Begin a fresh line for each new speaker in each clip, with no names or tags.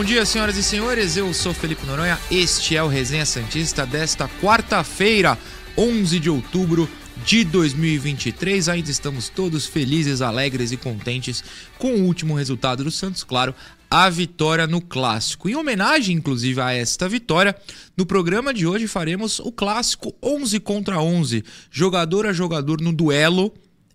Bom dia, senhoras e senhores. Eu sou Felipe Noronha. Este é o Resenha Santista desta quarta-feira, 11 de outubro de 2023. Ainda estamos todos felizes, alegres e contentes com o último resultado do Santos, claro, a vitória no clássico. Em homenagem, inclusive, a esta vitória, no programa de hoje faremos o clássico 11 contra 11, jogador a jogador no duelo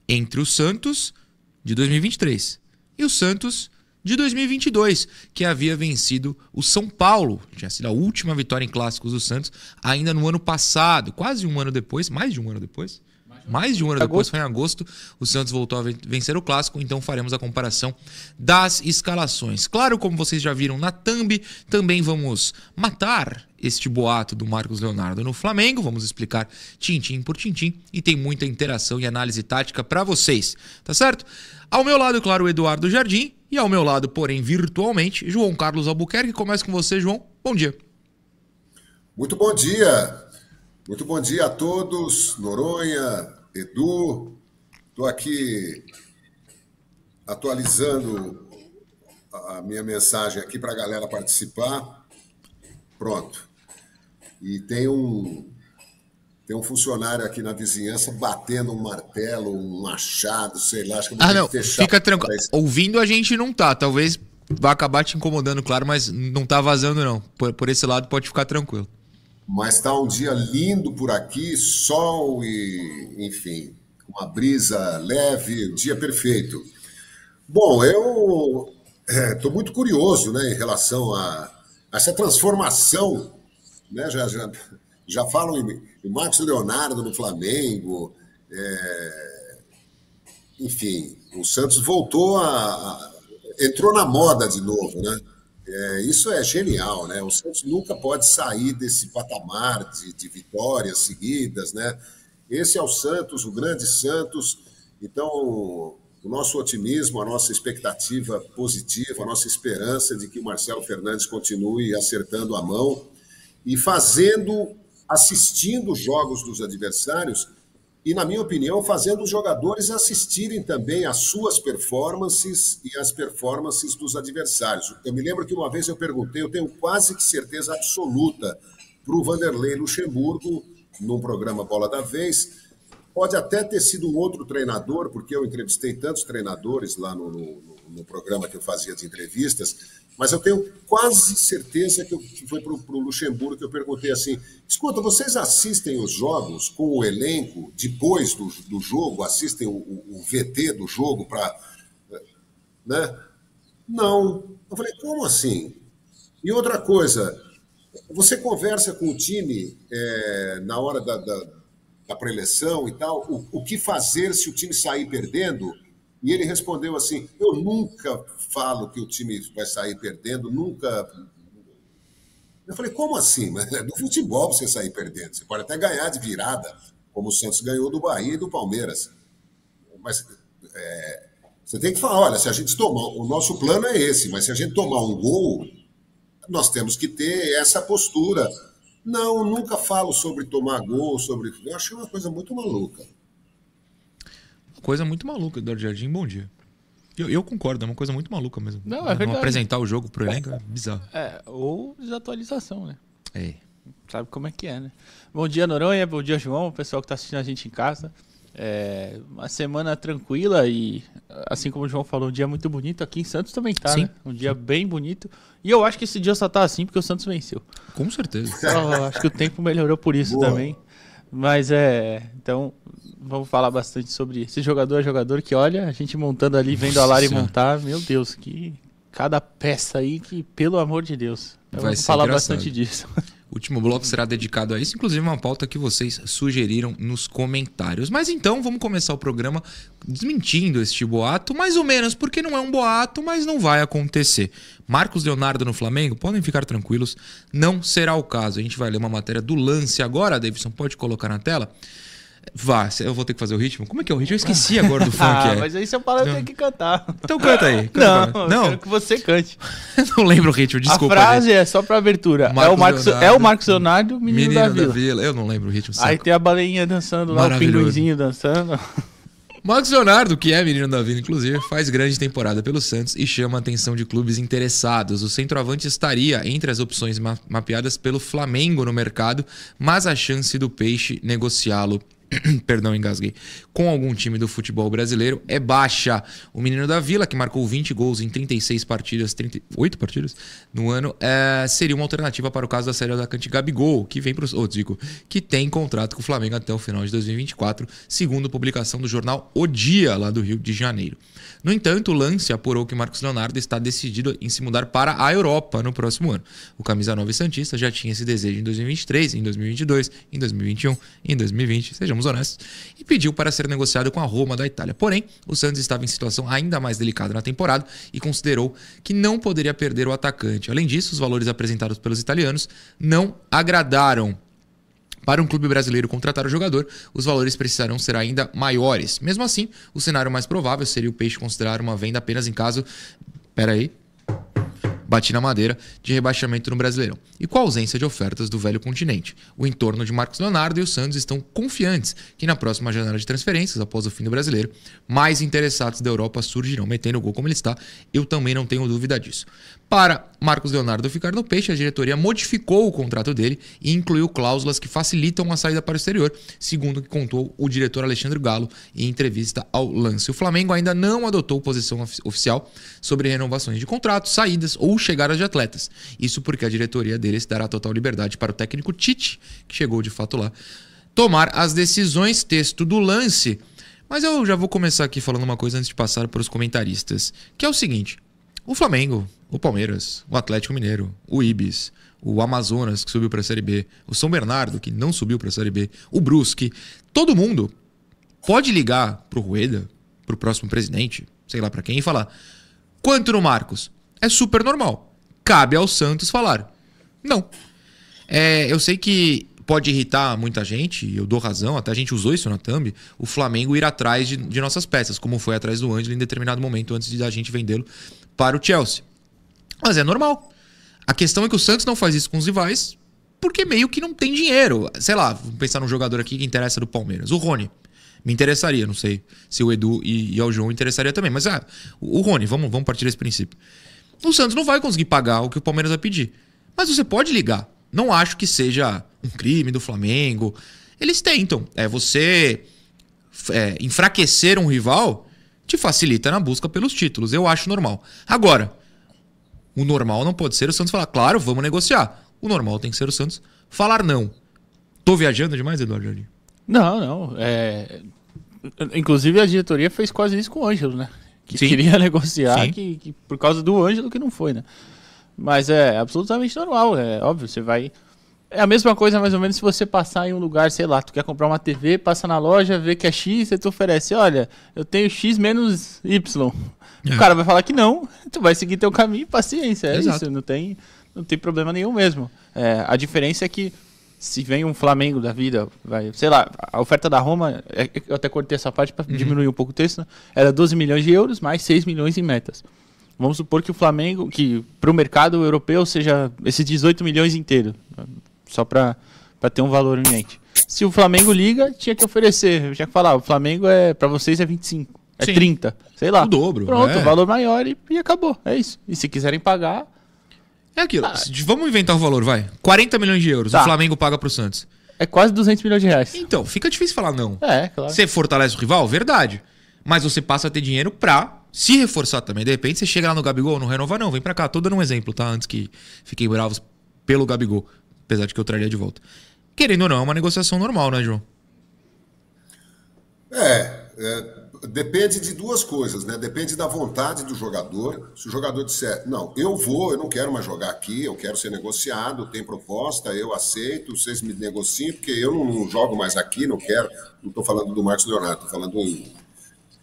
entre o Santos de 2023 e o Santos de 2022, que havia vencido o São Paulo. Tinha sido a última vitória em clássicos do Santos, ainda no ano passado, quase um ano depois, mais de um ano depois. Mais de um ano depois, foi em agosto, o Santos voltou a vencer o clássico, então faremos a comparação das escalações. Claro, como vocês já viram na thumb, também vamos matar este boato do Marcos Leonardo no Flamengo, vamos explicar tintim por tintim e tem muita interação e análise tática para vocês, tá certo? Ao meu lado, claro, o Eduardo Jardim e ao meu lado, porém virtualmente, João Carlos Albuquerque. Começa com você, João. Bom dia.
Muito bom dia. Muito bom dia a todos. Noronha, Edu. Estou aqui atualizando a minha mensagem aqui para a galera participar. Pronto. E tem um, tem um funcionário aqui na vizinhança batendo um martelo, um machado, sei lá. Acho que eu vou
Ah, não. Fica tranquilo. Ouvindo a gente não tá. Talvez vá acabar te incomodando, claro, mas não tá vazando, não. Por, por esse lado, pode ficar tranquilo.
Mas está um dia lindo por aqui, sol e, enfim, uma brisa leve, um dia perfeito. Bom, eu estou muito curioso né, em relação a essa transformação. Né, já, já, já falam em, em Marcos Leonardo no Flamengo. é, enfim, o Santos voltou a, a- entrou na moda de novo, né? É, isso é genial, né? O Santos nunca pode sair desse patamar de, de vitórias seguidas, né? Esse é o Santos, o grande Santos. Então, o nosso otimismo, a nossa expectativa positiva, a nossa esperança de que o Marcelo Fernandes continue acertando a mão e fazendo, assistindo os jogos dos adversários e, na minha opinião, fazendo os jogadores assistirem também às suas performances e às performances dos adversários. Eu me lembro que uma vez eu perguntei, eu tenho quase que certeza absoluta para o Vanderlei Luxemburgo, num programa Bola da Vez. Pode até ter sido um outro treinador, porque eu entrevistei tantos treinadores lá no, no- no programa que eu fazia de entrevistas, mas eu tenho quase certeza que, eu- que foi para o Luxemburgo que eu perguntei assim: escuta, vocês assistem os jogos com o elenco depois do, do jogo, assistem o, o- o VT do jogo para. Né? Não. Eu falei, como assim? E outra coisa, você conversa com o time é, na hora da, da, da preleção e tal, o, o que fazer se o time sair perdendo? E ele respondeu assim: Eu nunca falo que o time vai sair perdendo, nunca. Eu falei: Como assim? Mas é do futebol você sair perdendo. Você pode até ganhar de virada, como o Santos ganhou do Bahia e do Palmeiras. Mas é, você tem que falar: olha, se a gente tomar. O nosso plano é esse, mas se a gente tomar um gol, nós temos que ter essa postura. Não, nunca falo sobre tomar gol, sobre. Eu achei uma coisa muito maluca.
Coisa muito maluca, Eduardo Jardim. Bom dia. Eu, eu concordo, é uma coisa muito maluca mesmo.
Não, é verdade.
apresentar o jogo pro elenco é bizarro.
É, ou desatualização, né?
É.
Sabe como é que é, né? Bom dia, Noronha. Bom dia, João. O pessoal que tá assistindo a gente em casa. É, uma semana tranquila e, assim como o João falou, um dia muito bonito. Aqui em Santos também tá,
Sim,
né? Um dia bem bonito. E eu acho que esse dia só tá assim porque o Santos venceu.
Com certeza.
Só acho que o tempo melhorou por isso
Boa.
também. Mas é. Então, vamos falar bastante sobre esse jogador a jogador que, olha, a gente montando ali, vendo a Lari montar. Meu Deus, que. Cada peça aí que, pelo amor de Deus. Então, vamos falar
engraçado.
bastante disso.
O último bloco será dedicado a isso, inclusive uma pauta que vocês sugeriram nos comentários. Mas então vamos começar o programa desmentindo este boato, mais ou menos, porque não é um boato, mas não vai acontecer. Marcos Leonardo no Flamengo, podem ficar tranquilos, não será o caso. A gente vai ler uma matéria do lance agora, Davidson, pode colocar na tela. Vá, eu vou ter que fazer o ritmo. Como é que é o ritmo? Eu esqueci agora do funk.
ah,
é.
mas aí seu palavra tem que cantar.
Então canta aí. Canta
Não, eu
não,
quero que você cante.
eu não lembro o ritmo, desculpa.
a frase é só pra abertura.
Marcos
é, o Marcos,
Leonardo.
é o Marcos Leonardo, menino,
Menino
da, Vila.
Eu não lembro o ritmo.
Aí
saco.
tem a baleinha dançando lá, o pinguinzinho dançando.
Marcos Leonardo, que é menino da Vila, inclusive, faz grande temporada pelo Santos e chama a atenção de clubes interessados. O centroavante estaria entre as opções ma- mapeadas pelo Flamengo no mercado, mas a chance do Peixe negociá-lo. Perdão, engasguei. Com algum time do futebol brasileiro é baixa. O menino da Vila, que marcou 20 gols em 36 partidas, 38 partidas no ano, é, seria uma alternativa para o caso da série atacante Gabigol, que vem para oh, digo, que tem contrato com o Flamengo até o final de 2024, segundo publicação do jornal O Dia, lá do Rio de Janeiro. No entanto, o lance apurou que Marcos Leonardo está decidido em se mudar para a Europa no próximo ano. O camisa 9 Santista já tinha esse desejo em 2023, em 2022, em 2021, em 2020, sejamos honestos, e pediu para ser negociado com a Roma da Itália. Porém, o Santos estava em situação ainda mais delicada na temporada e considerou que não poderia perder o atacante. Além disso, os valores apresentados pelos italianos não agradaram para um clube brasileiro contratar o jogador, os valores precisarão ser ainda maiores. Mesmo assim, o cenário mais provável seria o Peixe considerar uma venda apenas em caso. Pera aí. Bati na madeira de rebaixamento no Brasileirão. E com a ausência de ofertas do velho continente. O entorno de Marcos Leonardo e o Santos estão confiantes que na próxima janela de transferências, após o fim do brasileiro, mais interessados da Europa surgirão metendo o gol como ele está. Eu também não tenho dúvida disso. Para Marcos Leonardo ficar no peixe, a diretoria modificou o contrato dele e incluiu cláusulas que facilitam a saída para o exterior, segundo que contou o diretor Alexandre Galo em entrevista ao Lance. O Flamengo ainda não adotou posição ofi- oficial sobre renovações de contratos, saídas ou chegadas de atletas. Isso porque a diretoria deles dará total liberdade para o técnico Tite, que chegou de fato lá, tomar as decisões. Texto do Lance. Mas eu já vou começar aqui falando uma coisa antes de passar para os comentaristas, que é o seguinte: o Flamengo, o Palmeiras, o Atlético Mineiro, o Ibis, o Amazonas, que subiu para a Série B, o São Bernardo, que não subiu para a Série B, o Brusque, todo mundo pode ligar pro Rueda, pro próximo presidente, sei lá para quem, e falar: quanto no Marcos? É super normal. Cabe ao Santos falar. Não. É, eu sei que pode irritar muita gente, eu dou razão, até a gente usou isso na thumb, o Flamengo ir atrás de, de nossas peças, como foi atrás do Ângelo em determinado momento antes de a gente vendê-lo para o Chelsea. Mas é normal. A questão é que o Santos não faz isso com os rivais porque meio que não tem dinheiro. Sei lá, vamos pensar num jogador aqui que interessa do Palmeiras. O Rony. Me interessaria, não sei se o Edu e, e ao João interessaria também. Mas ah, o o Rony, vamos, vamos partir desse princípio. O Santos não vai conseguir pagar o que o Palmeiras vai pedir. Mas você pode ligar. Não acho que seja um crime do Flamengo. Eles tentam. É você é, enfraquecer um rival te facilita na busca pelos títulos. Eu acho normal. Agora, o normal não pode ser o Santos falar, claro, vamos negociar. O normal tem que ser o Santos falar não. Tô viajando demais, Eduardo Jardim?
Não, não. É... Inclusive a diretoria fez quase isso com o Ângelo, né? Que
Sim.
queria negociar, que, que por causa do Ângelo que não foi, né? Mas é absolutamente normal, é óbvio, você vai. É a mesma coisa, mais ou menos, se você passar em um lugar, sei lá, tu quer comprar uma TV, passa na loja, vê que é X, você te oferece, olha, eu tenho X menos Y.
É.
O cara vai falar que não, tu vai seguir teu caminho, paciência, é
Exato.
isso, não tem, não tem problema nenhum mesmo. É, a diferença é que se vem um Flamengo da vida, vai, sei lá, a oferta da Roma, é- eu até cortei essa parte para diminuir um pouco o texto, né? era 12 milhões de euros mais 6 milhões em metas. Vamos supor que o Flamengo, que para o mercado europeu seja esses 18 milhões inteiro, só para ter um valor em mente. Se o Flamengo liga, tinha que oferecer, tinha que falar, o Flamengo é para vocês é 25, é
Sim.
30, sei lá.
O dobro,
Pronto,
é.
o valor maior e, e acabou, é isso. E se quiserem pagar,
É aquilo. Se- Vamos inventar um valor, vai. 40 milhões de euros
Tá.
o Flamengo paga pro Santos.
é quase 200 milhões de reais.
Então, fica difícil falar não.
É, claro.
Você fortalece o rival? Verdade. Mas você passa a ter dinheiro pra se reforçar também. De repente você chega lá no Gabigol, não renova não, vem pra cá. Tô dando um exemplo, tá? Antes que fiquem bravos pelo Gabigol. Apesar de que eu traria de volta. Querendo ou não, é uma negociação normal, né, João?
É, é, depende de duas coisas, né? Depende da vontade do jogador. Se o jogador disser, não, eu vou, eu não quero mais jogar aqui, eu quero ser negociado, tem proposta, eu aceito, vocês me negociem, porque eu não, não jogo mais aqui, não quero. Não estou falando do Marcos Leonardo, estou falando em,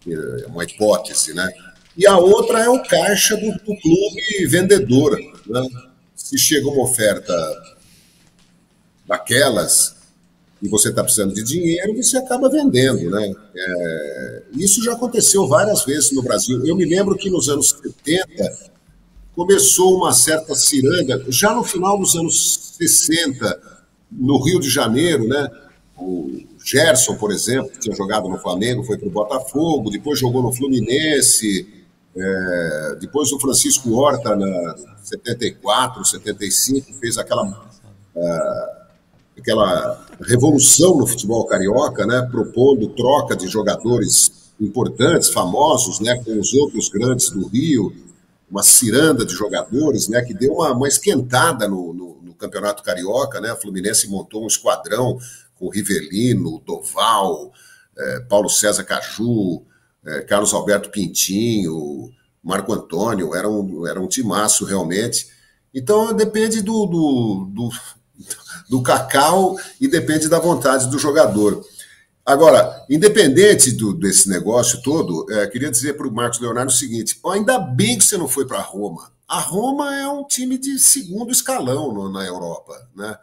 em uma hipótese, né? E a outra é o caixa do, do clube vendedor. Né? Se chega uma oferta daquelas e você está precisando de dinheiro, você acaba vendendo. Né? É, isso já aconteceu várias vezes no Brasil. Eu me lembro que nos anos 70 começou uma certa ciranda, já no final dos anos 60, no Rio de Janeiro, né? o Gerson, por exemplo, que tinha jogado no Flamengo, foi para o Botafogo, depois jogou no Fluminense, é, depois o Francisco Horta, na 74, 75, fez aquela, é, aquela revolução no futebol carioca, né, propondo troca de jogadores importantes, famosos, né, com os outros grandes do Rio, uma ciranda de jogadores, né, que deu uma, uma esquentada no, no, no campeonato carioca, né, a Fluminense montou um esquadrão com Rivelino, Doval, é, Paulo César Caju, é, Carlos Alberto Pintinho, Marco Antônio, era um, era um timaço realmente. Então depende do, do, do, do cacau e depende da vontade do jogador. Agora, independente do, desse negócio todo, é, queria dizer para o Marcos Leonardo o seguinte: ainda bem que você não foi para Roma. A Roma é um time de segundo escalão no, na Europa. Né?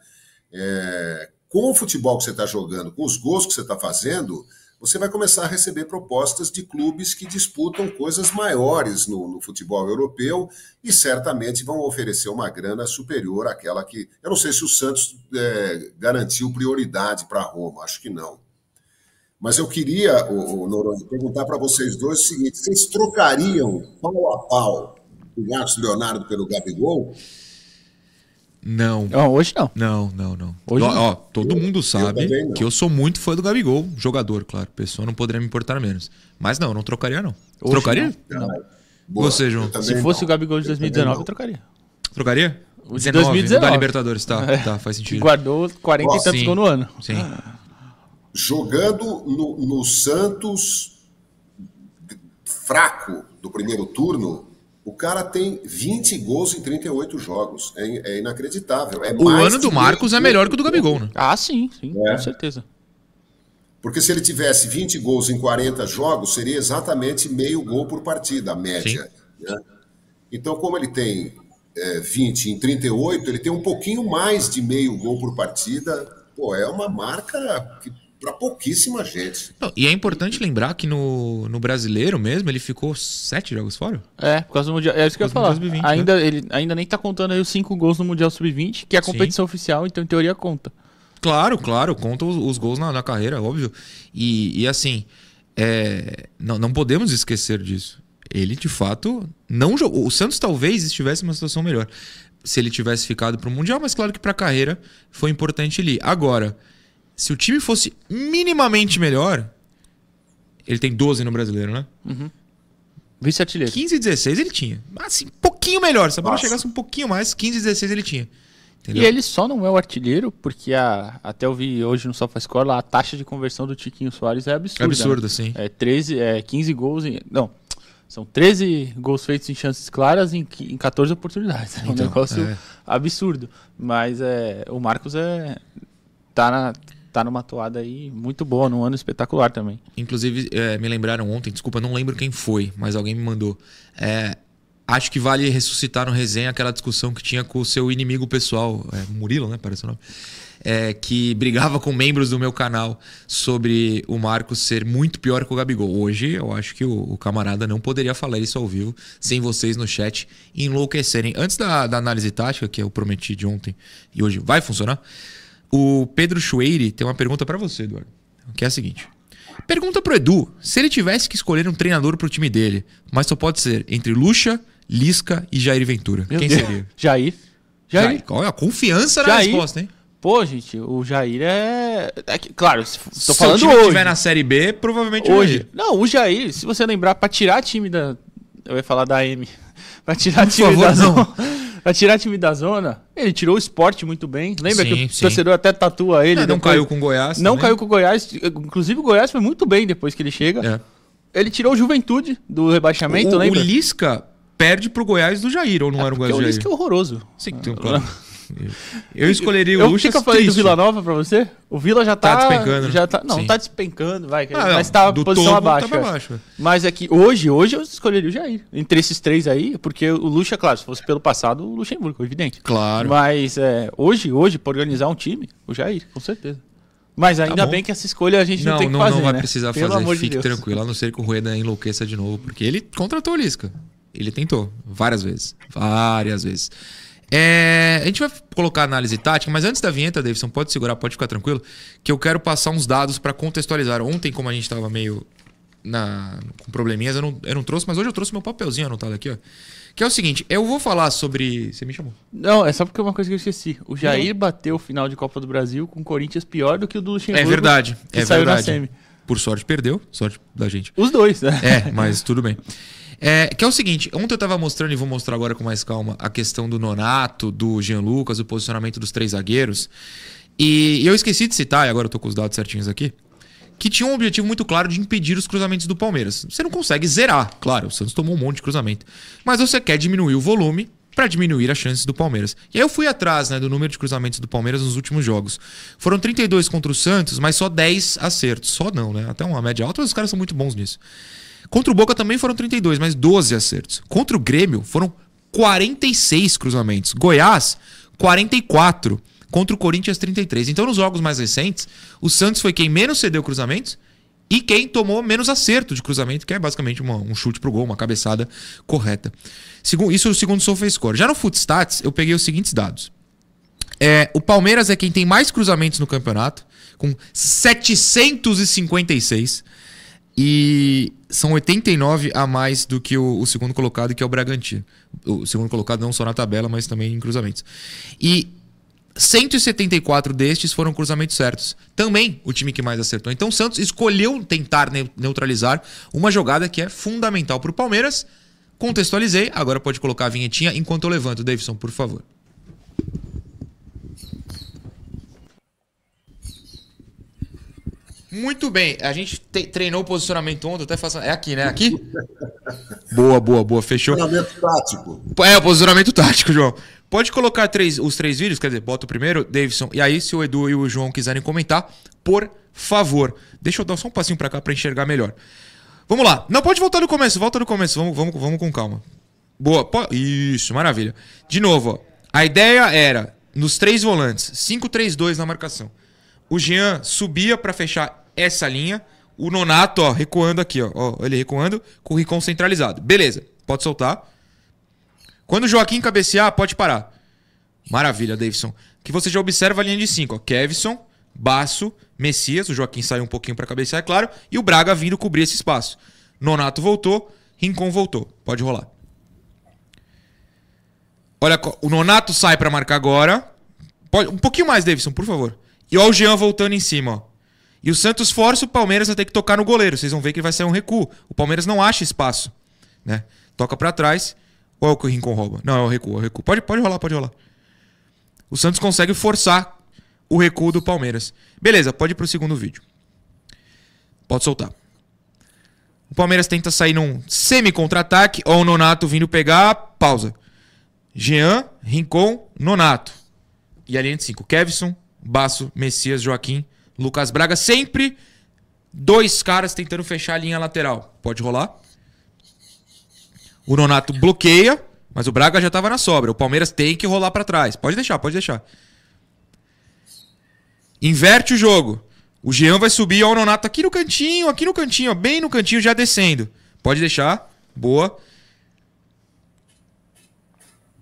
É, com o futebol que você está jogando, com os gols que você está fazendo, você vai começar a receber propostas de clubes que disputam coisas maiores no, no, futebol europeu e certamente vão oferecer uma grana superior àquela que. Eu não sei se o Santos é, garantiu prioridade para Roma, acho que não. Mas eu queria, o, o Noronha, perguntar para vocês dois o seguinte: vocês trocariam pau a pau o Marcos Leonardo pelo Gabigol?
Não.
Não, hoje não.
Não, não, não.
Hoje
ó,
não.
ó, todo
Eu-
mundo
eu
sabe
não.
que eu sou muito fã do Gabigol, jogador, claro. Pessoa não poderia me importar menos. Mas não, não trocaria, não.
Hoje
trocaria?
Não. não.
Boa,
Você, João?
eu
Se fosse
não.
o Gabigol de
Eu também
2019,
não.
eu trocaria.
Trocaria?
O de
19,
2019.
da Libertadores, tá,
É.
tá, faz sentido.
guardou 40 e
Ó,
tantos
sim.
gols no ano.
Sim.
jogando no, no Santos fraco do primeiro turno, o cara tem 20 gols em 38 jogos. É, é inacreditável. É
O
mais
ano do
que
Marcos é melhor que o do Gabigol, né?
Ah, sim, sim,
É.
com certeza.
Porque se ele tivesse 20 gols em 40 jogos, seria exatamente meio gol por partida, a média. né? Então, como ele tem é, 20 em 38, ele tem um pouquinho mais de meio gol por partida. Pô, é uma marca para pouquíssima gente.
Não, e é importante lembrar que no, no brasileiro mesmo, ele ficou sete jogos fora.
É, por causa do Mundial. É isso que eu ia falar.
do Mundial Sub-20,
ainda, ele ainda nem tá contando aí os 5 gols no Mundial Sub-20, que é a
Sim.
competição oficial, então em teoria conta.
Claro, claro, conta os, os gols na, na carreira, óbvio. E, e assim, é, não, não podemos esquecer disso. Ele, de fato, não jogou. O Santos talvez estivesse em uma situação melhor se ele tivesse ficado para o Mundial, mas claro que para a carreira foi importante ele ir. Agora, se o time fosse minimamente melhor, ele tem 12 no brasileiro, né?
Vice-artilheiro.
15 e 16 ele tinha. Assim, um pouquinho melhor. Se a bola
Nossa.
chegasse um pouquinho mais, 15 e 16 ele tinha.
E
Entendeu?
ele só não é o artilheiro, porque a, até eu vi hoje no SofaScore a taxa de conversão do Tiquinho Soares é absurda.
É absurdo,
né?
assim.
É, 13, é 15 gols em. Não. São 13 gols feitos em chances claras em, em 14 oportunidades. É um
Então,
negócio
é.
absurdo. Mas é, o Marcos é. Tá, na, tá numa toada aí muito boa, num ano espetacular também.
Inclusive, é, me lembraram ontem, desculpa, não lembro quem foi, mas alguém me mandou. É, acho que vale ressuscitar no resenha aquela discussão que tinha com o seu inimigo pessoal, é, Murilo, né? Parece o nome. É, que brigava com membros do meu canal sobre o Marcos ser muito pior que o Gabigol. Hoje, eu acho que o, o camarada não poderia falar isso ao vivo, sem vocês no chat enlouquecerem. Antes da, da análise tática, que eu prometi de ontem e hoje vai funcionar, o Pedro Chueire tem uma pergunta pra você, Eduardo, que é a seguinte. Pergunta pro Edu se ele tivesse que escolher um treinador pro time dele, mas só pode ser entre Lucha, Lisca e Jair Ventura.
Meu
Quem
Deus.
seria?
Jair. Jair.
Jair. Olha a confiança na
Jair.
resposta, hein?
Pô, gente, o Jair é. é que- claro, se- tô
Se
falando
o time
hoje.
estiver na Série B, provavelmente
Hoje.
Jair.
Não, o Jair, se você lembrar, pra tirar time da. Eu ia falar da M. pra tirar
Por
time
favor,
da
não.
Pra tirar time da zona, ele tirou o esporte muito bem. Lembra
Sim,
que o
sim.
torcedor até tatua ele.
Não, não caiu com o Goiás.
Não
também.
caiu com o Goiás. Inclusive o Goiás foi muito bem depois que ele chega.
É.
Ele tirou o Juventude do rebaixamento,
o, o
lembra?
Lisca perde pro Goiás do Jair, ou não era o Goiás
o
do
Lisca
Jair?
é horroroso.
Sim, então, claro. Eu escolheria o
Eu
Lucha.
fico eu falei do Vila Nova pra você? O Vila já
Tá
tá.
despencando, né?
Já tá, não,
Sim.
tá despencando, vai.
Ah,
mas
não,
tá
do
posição abaixo.
tá
é. Mas é que hoje, hoje eu escolheria o Jair. Entre esses três aí, porque o Lucha, claro, se fosse pelo passado, o Luxemburgo, evidente.
Claro.
Mas é, hoje, hoje, pra organizar um time, o Jair, com certeza. Mas ainda
Tá
bem que essa escolha a gente não,
Não,
tem que
não,
fazer.
não vai
né?
precisar
Pelo
fazer.
de
Fique
Deus.
tranquilo, a não ser que o Rueda enlouqueça de novo, porque ele contratou o Lisca. Ele tentou várias vezes. Várias vezes. É, a gente vai colocar análise tática, mas antes da vinheta, Davidson, pode segurar, pode ficar tranquilo, que eu quero passar uns dados para contextualizar. Ontem, como a gente estava meio na, com probleminhas, eu não, eu não trouxe, mas hoje eu trouxe meu papelzinho anotado aqui, ó. Que é o seguinte, eu vou falar sobre. Você me chamou?
Não, é só porque é uma coisa que eu esqueci. O Jair bateu o final de Copa do Brasil com o Corinthians pior do que o do Luxemburgo.
É verdade,
que
é
saiu na
verdade.
semi.
Por sorte, perdeu. Sorte da gente.
Os dois, né?
É, mas tudo bem. É, que é o seguinte, ontem eu tava mostrando e vou mostrar agora com mais calma a questão do Nonato, do Jean Lucas, o posicionamento dos três zagueiros. E, e eu esqueci de citar, e agora eu tô com os dados certinhos aqui, que tinha um objetivo muito claro de impedir os cruzamentos do Palmeiras. Você não consegue zerar, claro, o Santos tomou um monte de cruzamento, mas você quer diminuir o volume para diminuir as chances do Palmeiras. E aí eu fui atrás né, do número de cruzamentos do Palmeiras nos últimos jogos. Foram 32 contra o Santos, mas só 10 acertos. Só não, né? Até uma média alta, mas os caras são muito bons nisso. Contra o Boca também foram 32, mas 12 acertos. Contra o Grêmio foram 46 cruzamentos. Goiás, 44. Contra o Corinthians, 33. Então, nos jogos mais recentes, o Santos foi quem menos cedeu cruzamentos e quem tomou menos acerto de cruzamento, que é basicamente uma- um chute pro gol, uma cabeçada correta. Segundo, isso é o segundo SofaScore. Já no Footstats, eu peguei os seguintes dados. É, o Palmeiras é quem tem mais cruzamentos no campeonato, com 756. E são 89 a mais do que o, o segundo colocado, que é o Bragantino. O segundo colocado não só na tabela, mas também em cruzamentos. E 174 destes foram cruzamentos certos. Também o time que mais acertou. Então o Santos escolheu tentar ne- neutralizar uma jogada que é fundamental para o Palmeiras. Contextualizei, agora pode colocar a vinhetinha enquanto eu levanto. Davidson, por favor. Muito bem, a gente te- treinou o posicionamento ontem, até faço. É aqui, né? Aqui? Boa, boa, boa, fechou.
Treinamento tático.
É, o posicionamento tático, João. Pode colocar três, os três vídeos, quer dizer, bota o primeiro, Davidson. E aí, se o Edu e o João quiserem comentar, por favor. Deixa eu dar só um passinho pra cá pra enxergar melhor. Vamos lá. Não, pode voltar no começo, volta no começo. Vamos, vamos, vamos com calma. Boa. po- Isso, maravilha. De novo, ó. A ideia era, nos três volantes, 5-3-2 na marcação. O Jean subia pra fechar essa linha. O Nonato, ó, recuando aqui, ó. ó ele recuando com o Ricon centralizado. Beleza, pode soltar. Quando o Joaquim cabecear, pode parar. Maravilha, Davidson. Que você já observa a linha de 5, Kevson, Baço, Messias, o Joaquim saiu um pouquinho para cabecear, é claro, e o Braga vindo cobrir esse espaço. Nonato voltou, Rincon voltou. Pode rolar. Olha, o Nonato sai para marcar agora. Pode, um pouquinho mais, Davidson, por favor. E ó o Jean voltando em cima, ó. E o Santos força o Palmeiras a ter que tocar no goleiro. Vocês vão ver que vai sair um recuo. O Palmeiras não acha espaço, né? Toca para trás. Ou é o que o Rincon rouba? Não, é o recuo, é o recuo. Pode, pode rolar, pode rolar. O Santos consegue forçar o recuo do Palmeiras. Beleza, pode ir pro segundo vídeo. Pode soltar. O Palmeiras tenta sair num semi-contra-ataque. Ó o Nonato vindo pegar. Pausa. Jean, Rincon, Nonato. E a linha de 5. Kevson, Baço, Messias, Joaquim, Lucas Braga. Sempre dois caras tentando fechar a linha lateral. Pode rolar. O Nonato bloqueia, mas o Braga já estava na sobra. O Palmeiras tem que rolar para trás. Pode deixar, pode deixar. Inverte o jogo. O Jean vai subir, ó, o Nonato aqui no cantinho, aqui no cantinho, ó, bem no cantinho, já descendo. Pode deixar. Boa.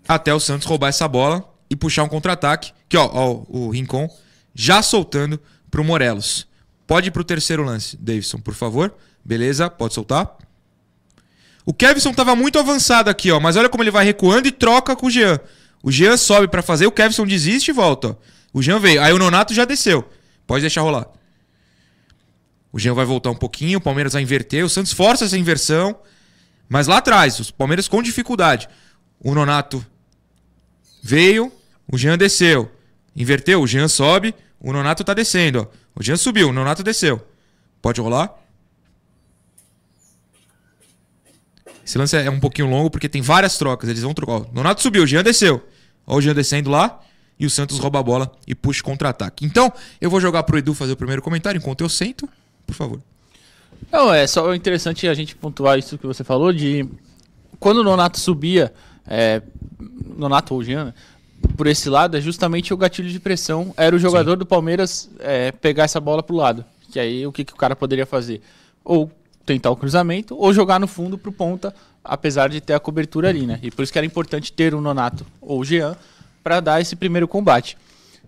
Até o Santos roubar essa bola e puxar um contra-ataque. Que, ó, ó, o Rincon já soltando pro Morelos. Pode ir pro terceiro lance, Davidson, por favor. Beleza, pode soltar. O Kevson tava muito avançado aqui, ó, mas olha como ele vai recuando e troca com o Jean. O Jean sobe pra fazer, o Kevson desiste e volta, ó. O Jean veio, aí o Nonato já desceu. Pode deixar rolar. O Jean vai voltar um pouquinho, o Palmeiras vai inverter, o Santos força essa inversão, mas lá atrás, os Palmeiras com dificuldade. O Nonato veio, o Jean desceu. Inverteu, o Jean sobe, o Nonato tá descendo, ó. O Jean subiu, o Nonato desceu. Pode rolar? Esse lance é um pouquinho longo porque tem várias trocas. Eles vão trocar. Ó, Nonato subiu, o Jean desceu. Ó, o Jean descendo lá e o Santos rouba a bola e puxa o contra-ataque. Então, eu vou jogar pro Edu fazer o primeiro comentário enquanto eu sento. Por favor.
Não, é só interessante a gente pontuar isso que você falou de quando o Nonato subia, é, Nonato ou Jean, por esse lado, é justamente o gatilho de pressão. Era o jogador do Palmeiras é, pegar essa bola pro lado. Que aí o que, que o cara poderia fazer? Ou tentar o cruzamento, ou jogar no fundo pro ponta, apesar de ter a cobertura ali, né? E por isso que era importante ter o Nonato ou o Jean para dar esse primeiro combate.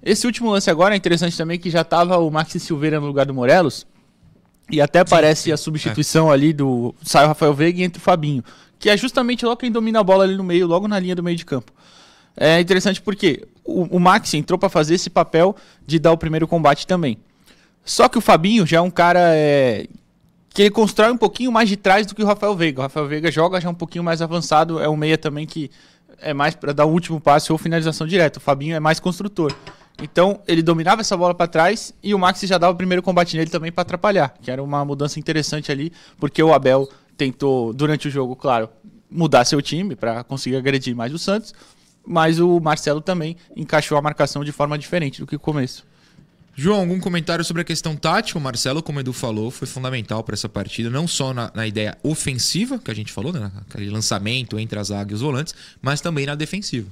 Esse último lance agora é interessante também que já tava o Maxi Silveira no lugar do Morelos. E até parece a substituição ali do. Sai o Rafael Veiga e entra o Fabinho. Que é justamente logo quem domina a bola ali no meio, logo na linha do meio de campo. É interessante porque o, o Maxi entrou para fazer esse papel de dar o primeiro combate também. Só que o Fabinho já é um cara é, que ele constrói um pouquinho mais de trás do que o Rafael Veiga. O Rafael Veiga joga já um pouquinho mais avançado, é um meia também que é mais para dar o último passe ou finalização direta. O Fabinho é mais construtor. Então, ele dominava essa bola para trás e o Maxi já dava o primeiro combate nele também para atrapalhar, que era uma mudança interessante ali, porque o Abel tentou, durante o jogo, claro, mudar seu time para conseguir agredir mais o Santos, mas o Marcelo também encaixou a marcação de forma diferente do que o começo.
João, algum comentário sobre a questão tática? O Marcelo, como o Edu falou, foi fundamental para essa partida, não só na, na, ideia ofensiva, que a gente falou, né? aquele lançamento entre as águias e os volantes, mas também na defensiva.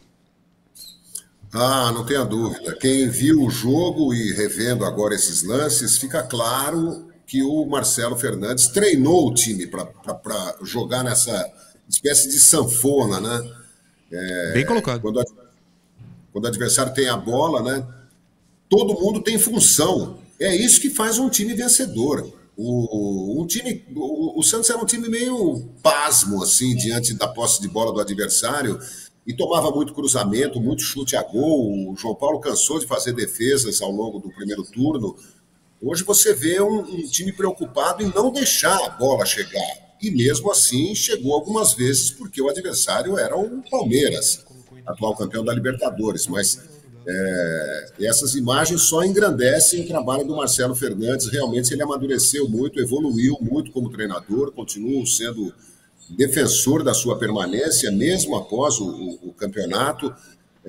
Ah, não tenha dúvida. Quem viu o jogo e revendo agora esses lances, fica claro que o Marcelo Fernandes treinou o time para jogar nessa espécie de sanfona, né?
É, Bem colocado.
Quando, quando o adversário tem a bola, né? Todo mundo tem função. É isso que faz um time vencedor. O, um time, o, o Santos era um time meio pasmo, assim, diante da posse de bola do adversário e tomava muito cruzamento, muito chute a gol. O João Paulo cansou de fazer defesas ao longo do primeiro turno. Hoje você vê um, um, time preocupado em não deixar a bola chegar. E mesmo assim chegou algumas vezes porque o adversário era o Palmeiras, atual campeão da Libertadores. Mas é, essas imagens só engrandecem o trabalho do Marcelo Fernandes. Realmente ele amadureceu muito, evoluiu muito como treinador, continua sendo defensor da sua permanência, mesmo após o, o, o campeonato.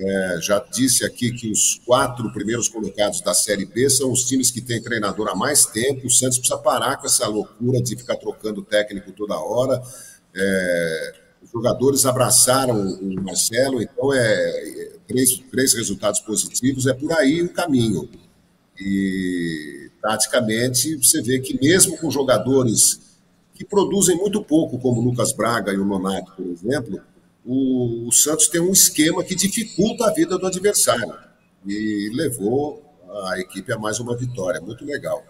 É, já disse aqui que os quatro primeiros colocados da Série B são os times que têm treinador há mais tempo. O Santos precisa parar com essa loucura de ficar trocando técnico toda hora. É, os jogadores abraçaram o Marcelo, então é, é três, três resultados positivos, é por aí o caminho. E praticamente você vê que mesmo com jogadores que produzem muito pouco, como o Lucas Braga e o Nonato, por exemplo, o, o Santos tem um esquema que dificulta a vida do adversário e levou a equipe a mais uma vitória. Muito legal.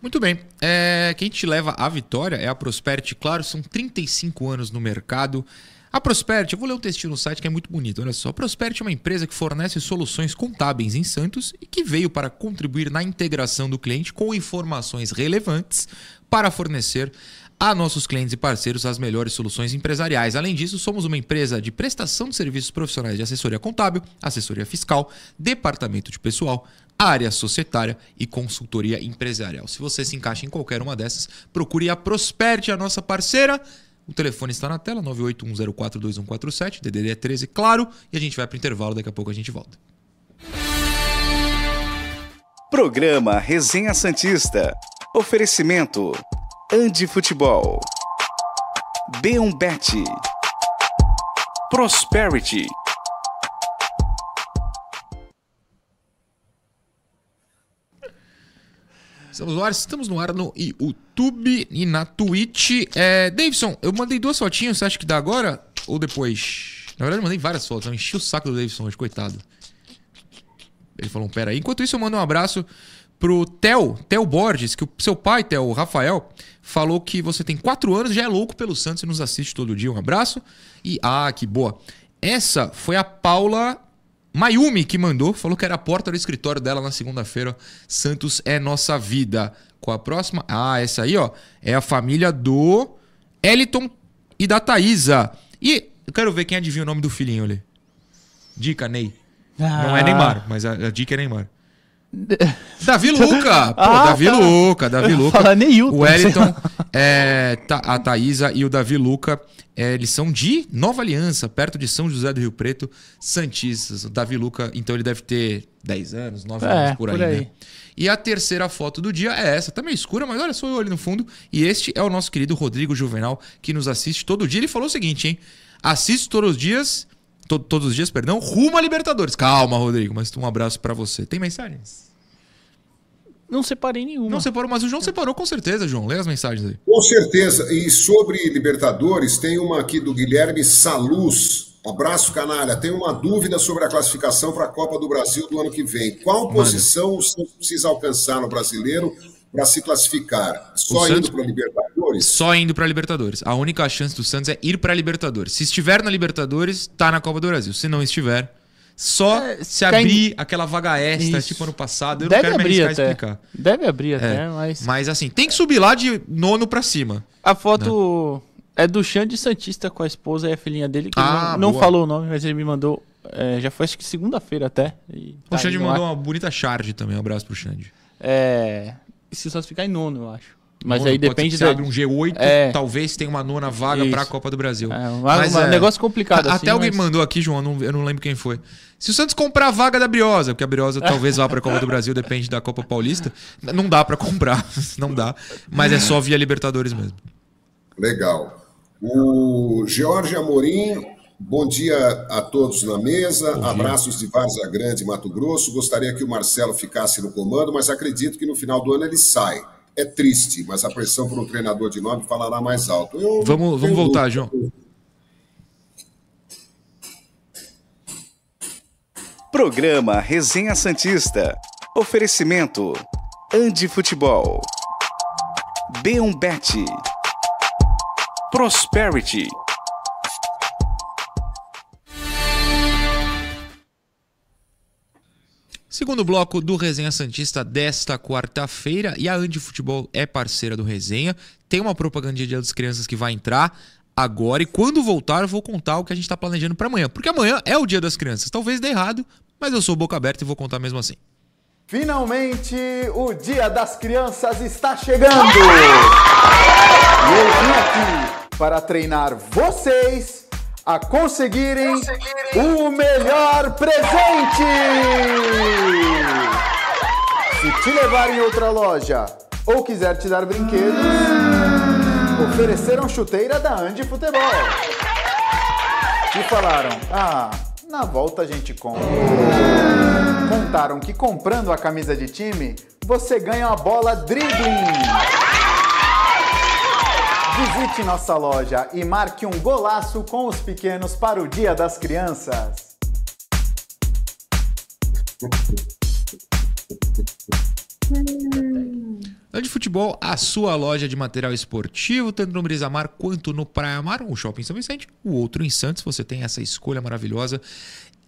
Muito bem. É, quem te leva à vitória é a Prosperity. Claro, são 35 anos no mercado. A Prosperity, eu vou ler um textinho no site que é muito bonito, olha só. A Prosperity é uma empresa que fornece soluções contábeis em Santos e que veio para contribuir na integração do cliente com informações relevantes para fornecer a nossos clientes e parceiros as melhores soluções empresariais. Além disso, somos uma empresa de prestação de serviços profissionais de assessoria contábil, assessoria fiscal, departamento de pessoal, área societária e consultoria empresarial. Se você se encaixa em qualquer uma dessas, procure a Prosperte, a nossa parceira. O telefone está na tela, 981042147, DDD é 13, claro, e a gente vai para o intervalo, daqui a pouco a gente volta.
Programa Resenha Santista. Oferecimento Andi Futebol. B1Bet. Prosperity.
Estamos no ar, estamos no ar no YouTube e na Twitch. É, Davidson, eu mandei duas fotinhas, você acha que dá agora ou depois? Na verdade, eu mandei várias fotos, eu enchi o saco do Davidson hoje, coitado. Ele falou, pera aí. Enquanto isso, eu mando um abraço pro Theo, Theo Borges, que o seu pai, Theo, o Rafael, falou que você tem quatro anos, já é louco pelo Santos e nos assiste todo dia. Um abraço. E, ah, que boa. Essa foi a Paula Mayumi que mandou, falou que era a porta do escritório dela na segunda-feira. Santos é nossa vida. Com a próxima? Ah, essa aí, ó, é a família do Eliton e da Thaisa. E eu quero ver quem adivinha o nome do filhinho ali. Dica, Ney. Ah. Não é Neymar, mas a, a dica é Neymar. Davi Luca! Pô,
Ah,
Davi
tá.
Luca, Davi Luca.
falar Neilton,
O Wellington, é, tá- a Thaísa e o Davi Luca, é, eles são de Nova Aliança, perto de São José do Rio Preto, Santistas. O Davi Luca, então ele deve ter 10 anos, 9
É,
anos por aí,
por aí.
né? E a terceira foto do dia é essa, tá meio escura, mas olha só eu ali no fundo. E este é o nosso querido Rodrigo Juvenal, que nos assiste todo dia. Ele falou o seguinte, hein? Assisto todos os dias, to- todos os dias, perdão, rumo a Libertadores. Calma, Rodrigo, mas um abraço pra você. Tem mensagens?
Não separei nenhuma.
Não separou, mas o João separou com certeza, João. Lê as mensagens aí.
Com certeza. E sobre Libertadores, tem uma aqui do Guilherme Saluz. Abraço, canalha. Tem uma dúvida sobre a classificação para a Copa do Brasil do ano que vem. Qual posição o Santos precisa alcançar no brasileiro para se classificar? Só
O
indo para Libertadores?
Só indo pra Libertadores. A única chance do Santos é ir pra Libertadores. Se estiver na Libertadores, tá na Copa do Brasil. Se não estiver, só
É,
se abrir aquela vaga extra,
Isso.
tipo ano passado. Eu
Deve
não quero me
abrir até.
explicar.
Deve abrir
É,
até, mas.
Mas assim, tem que subir lá de nono pra cima.
A foto é do Xande Santista com a esposa e a filhinha dele, que
Ah,
não, não falou o nome, mas ele me mandou. é, já foi acho que segunda-feira até. e
O
tá
Xande mandou uma bonita charge também. Um abraço pro Xande.
É. Se só ficar em nono, eu acho. Mas
Nono,
aí depende da.
você abre um G8,
É.
talvez tenha uma nona vaga
Isso.
pra Copa do Brasil.
É, um,
Mas
um
é-
negócio complicado.
Até
assim,
alguém
mas-
mandou aqui, João, eu não, eu não lembro quem foi. Se o Santos comprar a vaga da Briosa, porque a Briosa talvez vá pra Copa do Brasil, depende da Copa Paulista, não dá pra comprar, não dá. Mas é só via Libertadores mesmo.
Legal. O Jorge Amorim, bom dia a todos na mesa. Abraços de Várzea Grande, Mato Grosso. Gostaria que o Marcelo ficasse no comando, mas acredito que no final do ano ele sai. É triste, mas a pressão por um treinador de nome falará mais alto. Eu
Vamos- vamos voltar,
dúvida.
João.
Programa Resenha Santista. Oferecimento. Andi Futebol. B1Bet. Prosperity.
Segundo bloco do Resenha Santista desta quarta-feira. E a Andi Futebol é parceira do Resenha. Tem uma propaganda Dia das Crianças que vai entrar agora. E quando voltar, eu vou contar o que a gente está planejando para amanhã. Porque amanhã é o Dia das Crianças. Talvez dê errado, mas eu sou boca aberta e vou contar mesmo assim.
Finalmente, o Dia das Crianças está chegando! E eu vim aqui para treinar vocês a conseguirem, o melhor presente! Se te levar em outra loja ou quiser te dar brinquedos, ofereceram chuteira da Andi Futebol. E falaram, ah, na volta a gente compra contaram que comprando a camisa de time, você ganha a bola dribbling. Visite nossa loja e marque um golaço com os pequenos para o Dia das Crianças.
Andi Futebol, a sua loja de material esportivo, tanto no Brisa Mar quanto no Praia Mar, um shopping em São Vicente, o outro em Santos. Você tem essa escolha maravilhosa.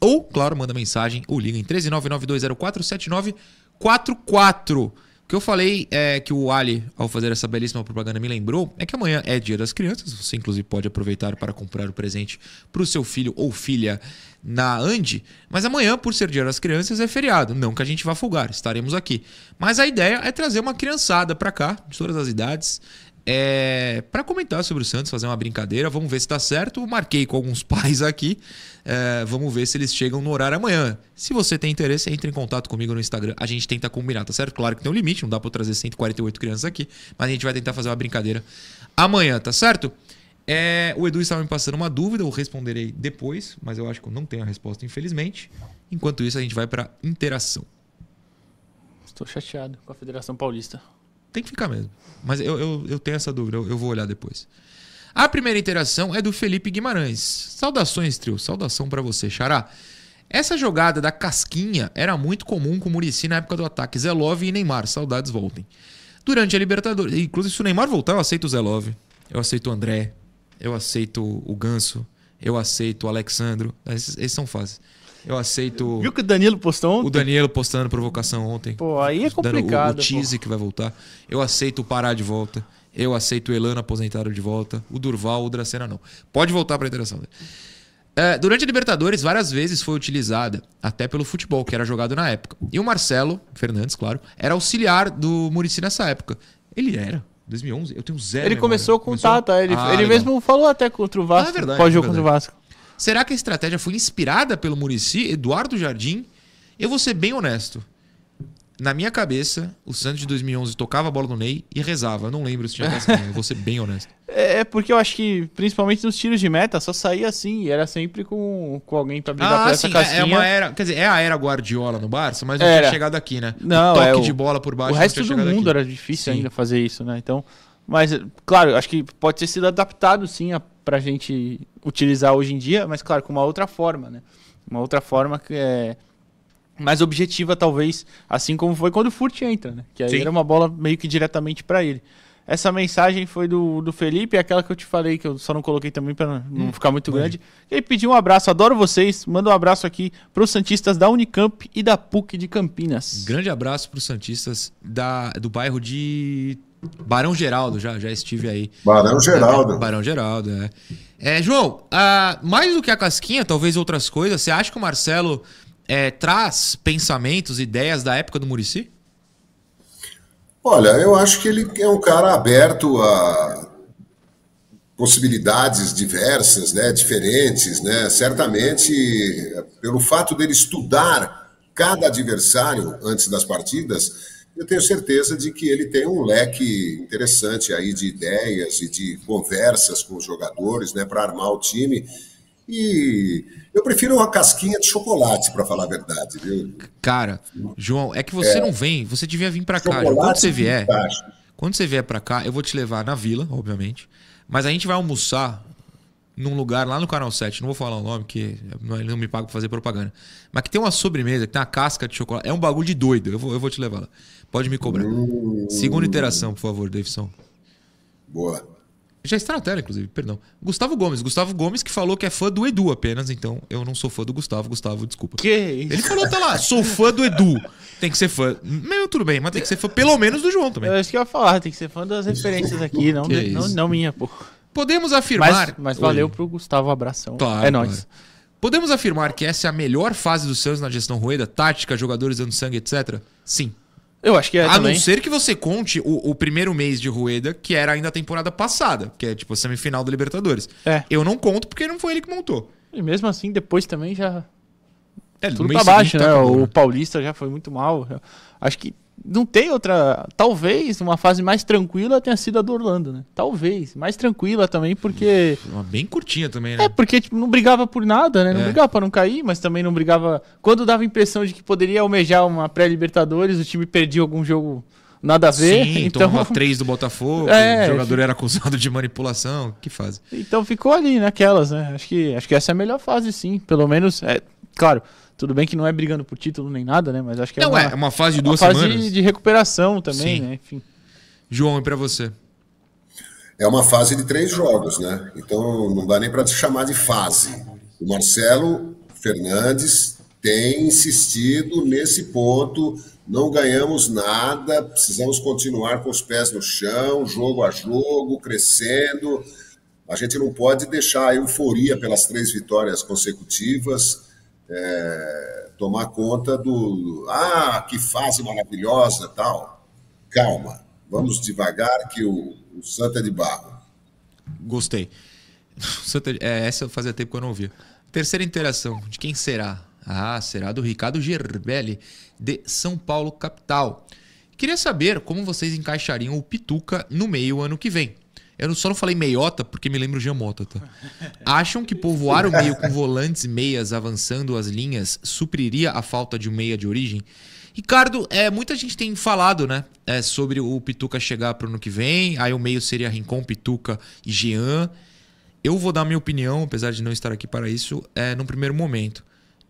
Ou, claro, manda mensagem ou liga em 13992047944. Que eu falei é que o Ali, ao fazer essa belíssima propaganda, me lembrou é que amanhã é Dia das Crianças. Você, inclusive, pode aproveitar para comprar o presente para o seu filho ou filha na Andi. Mas amanhã, por ser Dia das Crianças, é feriado. Não que a gente vá folgar, estaremos aqui. Mas a ideia é trazer uma criançada para cá, de todas as idades, é, para comentar sobre o Santos, fazer uma brincadeira. Vamos ver se tá certo. Marquei com alguns pais aqui. É, vamos ver se eles chegam no horário amanhã. Se você tem interesse, entre em contato comigo no Instagram. A gente tenta combinar, tá certo? Claro que tem um limite, não dá eu trazer 148 crianças aqui, mas a gente vai tentar fazer uma brincadeira amanhã, tá certo? É, o Edu estava me passando uma dúvida, eu responderei depois, mas eu acho que eu não tenho a resposta, infelizmente. Enquanto isso, a gente vai pra interação.
Estou chateado com a Federação Paulista.
Tem que ficar mesmo. Mas eu, eu, eu tenho essa dúvida, eu, eu vou olhar depois. A primeira interação é do Felipe Guimarães. Saudações, trio. Saudação pra você, Xará. Essa jogada da casquinha era muito comum com o Murici na época do ataque. Zé Love e Neymar. Saudades, voltem. Durante a Libertadores. Inclusive, se o Neymar voltar, eu aceito o Zé Love. Eu aceito o André. Eu aceito o Ganso. Eu aceito o Alexandro. Esses, esses são fáceis. Eu aceito
Viu que o Danilo postou
o
ontem?
Danilo postando provocação ontem.
Pô, aí é
Dando o-
complicado.
O, Tise que vai voltar. Eu aceito o Pará de volta. Eu aceito o Elano aposentado de volta. O Durval, o Dracena não. Pode voltar pra interação. É, durante a Libertadores, várias vezes foi utilizada, até pelo futebol, que era jogado na época. E o Marcelo Fernandes, claro, era auxiliar do Murici nessa época. Ele era. 2011, eu tenho zero.
Ele
memória.
começou com o Tata, ele,
Ah,
ele mesmo falou até contra o Vasco,
Ah, é verdade,
pós-jogo
é
contra o. Vasco.
Será que a estratégia foi inspirada pelo Murici, Eduardo Jardim? Eu vou ser bem honesto. Na minha cabeça, o Santos de 2011 tocava a bola no Ney e rezava. Eu não lembro se tinha casquinha, eu vou ser bem honesto.
É é porque eu acho que, principalmente nos tiros de meta, só saía assim, e era sempre com, com alguém pra brigar por
Ah,
essa
sim,
casquinha.
é, é uma era, quer dizer, é a era Guardiola no Barça, mas não
Era.
tinha chegado aqui, né?
Não,
o toque
é, o-
de bola por baixo
o resto do mundo
aqui.
era difícil
Sim.
ainda fazer isso, né? Então, mas, claro, acho que pode ter sido adaptado sim a, pra gente utilizar hoje em dia, mas claro, com uma outra forma, né? Uma outra forma que é mais objetiva, talvez, assim como foi quando o Furt entra, né? Que aí
Sim.
era uma bola meio que diretamente pra ele. Essa mensagem foi do, do Felipe, aquela que eu te falei, que eu só não coloquei também pra não- não ficar muito grande. Ele pediu um abraço, adoro vocês, manda um abraço aqui pros Santistas da Unicamp e da PUC de Campinas.
Grande abraço para os Santistas da, do bairro de Barão Geraldo, já, já estive aí.
Barão Geraldo.
Barão Geraldo, é. É, João, ah, mais do que a casquinha, talvez outras coisas, você acha que o Marcelo é, traz pensamentos, ideias da época do Murici?
Olha, eu acho que ele é um cara aberto a possibilidades diversas, né, diferentes, né? Certamente, pelo fato dele estudar cada adversário antes das partidas, eu tenho certeza de que ele tem um leque interessante aí de ideias e de conversas com os jogadores, né, para armar o time. E eu prefiro uma casquinha de chocolate, para falar a verdade, viu?
Cara, João, é que você não vem, você devia vir pra cá. João. Quando você vier, quando você vier pra cá, eu vou te levar na vila, obviamente. Mas a gente vai almoçar num lugar lá no Canal 7, não vou falar o nome, que não, ele não me paga pra fazer propaganda. Mas que tem uma sobremesa, que tem uma casca de chocolate. É um bagulho de doido. Eu vou, eu vou te levar lá. Pode me cobrar. Segunda interação, por favor, Davidson.
Boa.
Já está na tela, inclusive, perdão. Gustavo Gomes. Gustavo Gomes que falou que é fã do Edu apenas, então eu não sou fã do Gustavo. Gustavo, desculpa.
Que isso?
Ele falou, tá lá, sou fã do Edu. Tem que ser fã. Meu, tudo bem, mas tem que ser fã pelo menos do João também.
É isso que eu ia falar, tem que ser fã das referências aqui, não, de- não, não minha, pô.
Podemos
Mas,
afirmar.
mas
Oi.
valeu pro Gustavo, abração.
Claro,
é nóis.
claro. Podemos afirmar que essa é a melhor fase do Santos na gestão Rueda? Tática, jogadores dando sangue, etc? Sim.
Eu acho que é
a
também.
não ser que você conte o, o primeiro mês de Rueda, que era ainda a temporada passada, que é tipo a semifinal da Libertadores.
É.
Eu não conto porque não foi ele que montou.
E mesmo assim, depois também já.
É,
Tudo pra baixo,
seguinte
né?
tá
o Paulista já foi muito mal. Acho que não tem outra. Talvez uma fase mais tranquila tenha sido a do Orlando, né? Talvez. Mais tranquila também, porque.
Uma bem curtinha também, né?
É, porque tipo, não brigava por nada, né? Não
É.
brigava pra não cair, mas também não brigava. Quando dava a impressão de que poderia almejar uma pré-Libertadores, o time perdia algum jogo nada a ver.
Sim,
então,
tomava três do Botafogo,
É,
o jogador era acusado de manipulação. Que fase?
então ficou ali naquelas, né? Acho que, acho que essa é a melhor fase, sim. Pelo menos, é, claro, tudo bem que não é brigando por título nem nada, né? Mas acho que é
não,
uma,
é uma fase de
uma
duas
fase
semanas.
de recuperação também,
Sim.
né? Enfim.
João, e pra você?
É uma fase de três jogos, né? Então não dá nem para te chamar de fase. O Marcelo Fernandes tem insistido nesse ponto. Não ganhamos nada, precisamos continuar com os pés no chão, jogo a jogo, crescendo. A gente não pode deixar a euforia pelas três vitórias consecutivas é, tomar conta do. Ah, que fase maravilhosa tal. Calma, vamos devagar que o, o Santa é de barro.
Gostei. Santa- é, essa fazia tempo que eu não ouvia. Terceira interação. De quem será? Ah, será do Ricardo Gerbelli, de São Paulo, capital. Queria saber como vocês encaixariam o Pituca no meio ano que vem. Eu só não falei meiota porque me lembro Giamota, tá? Acham que povoar o meio com volantes e meias avançando as linhas supriria a falta de um meia de origem? Ricardo, é, muita gente tem falado, né, é, sobre o Pituca chegar pro ano que vem, aí o meio seria Rincon, Pituca e Jean. Eu vou dar minha opinião, apesar de não estar aqui para isso, é, no primeiro momento.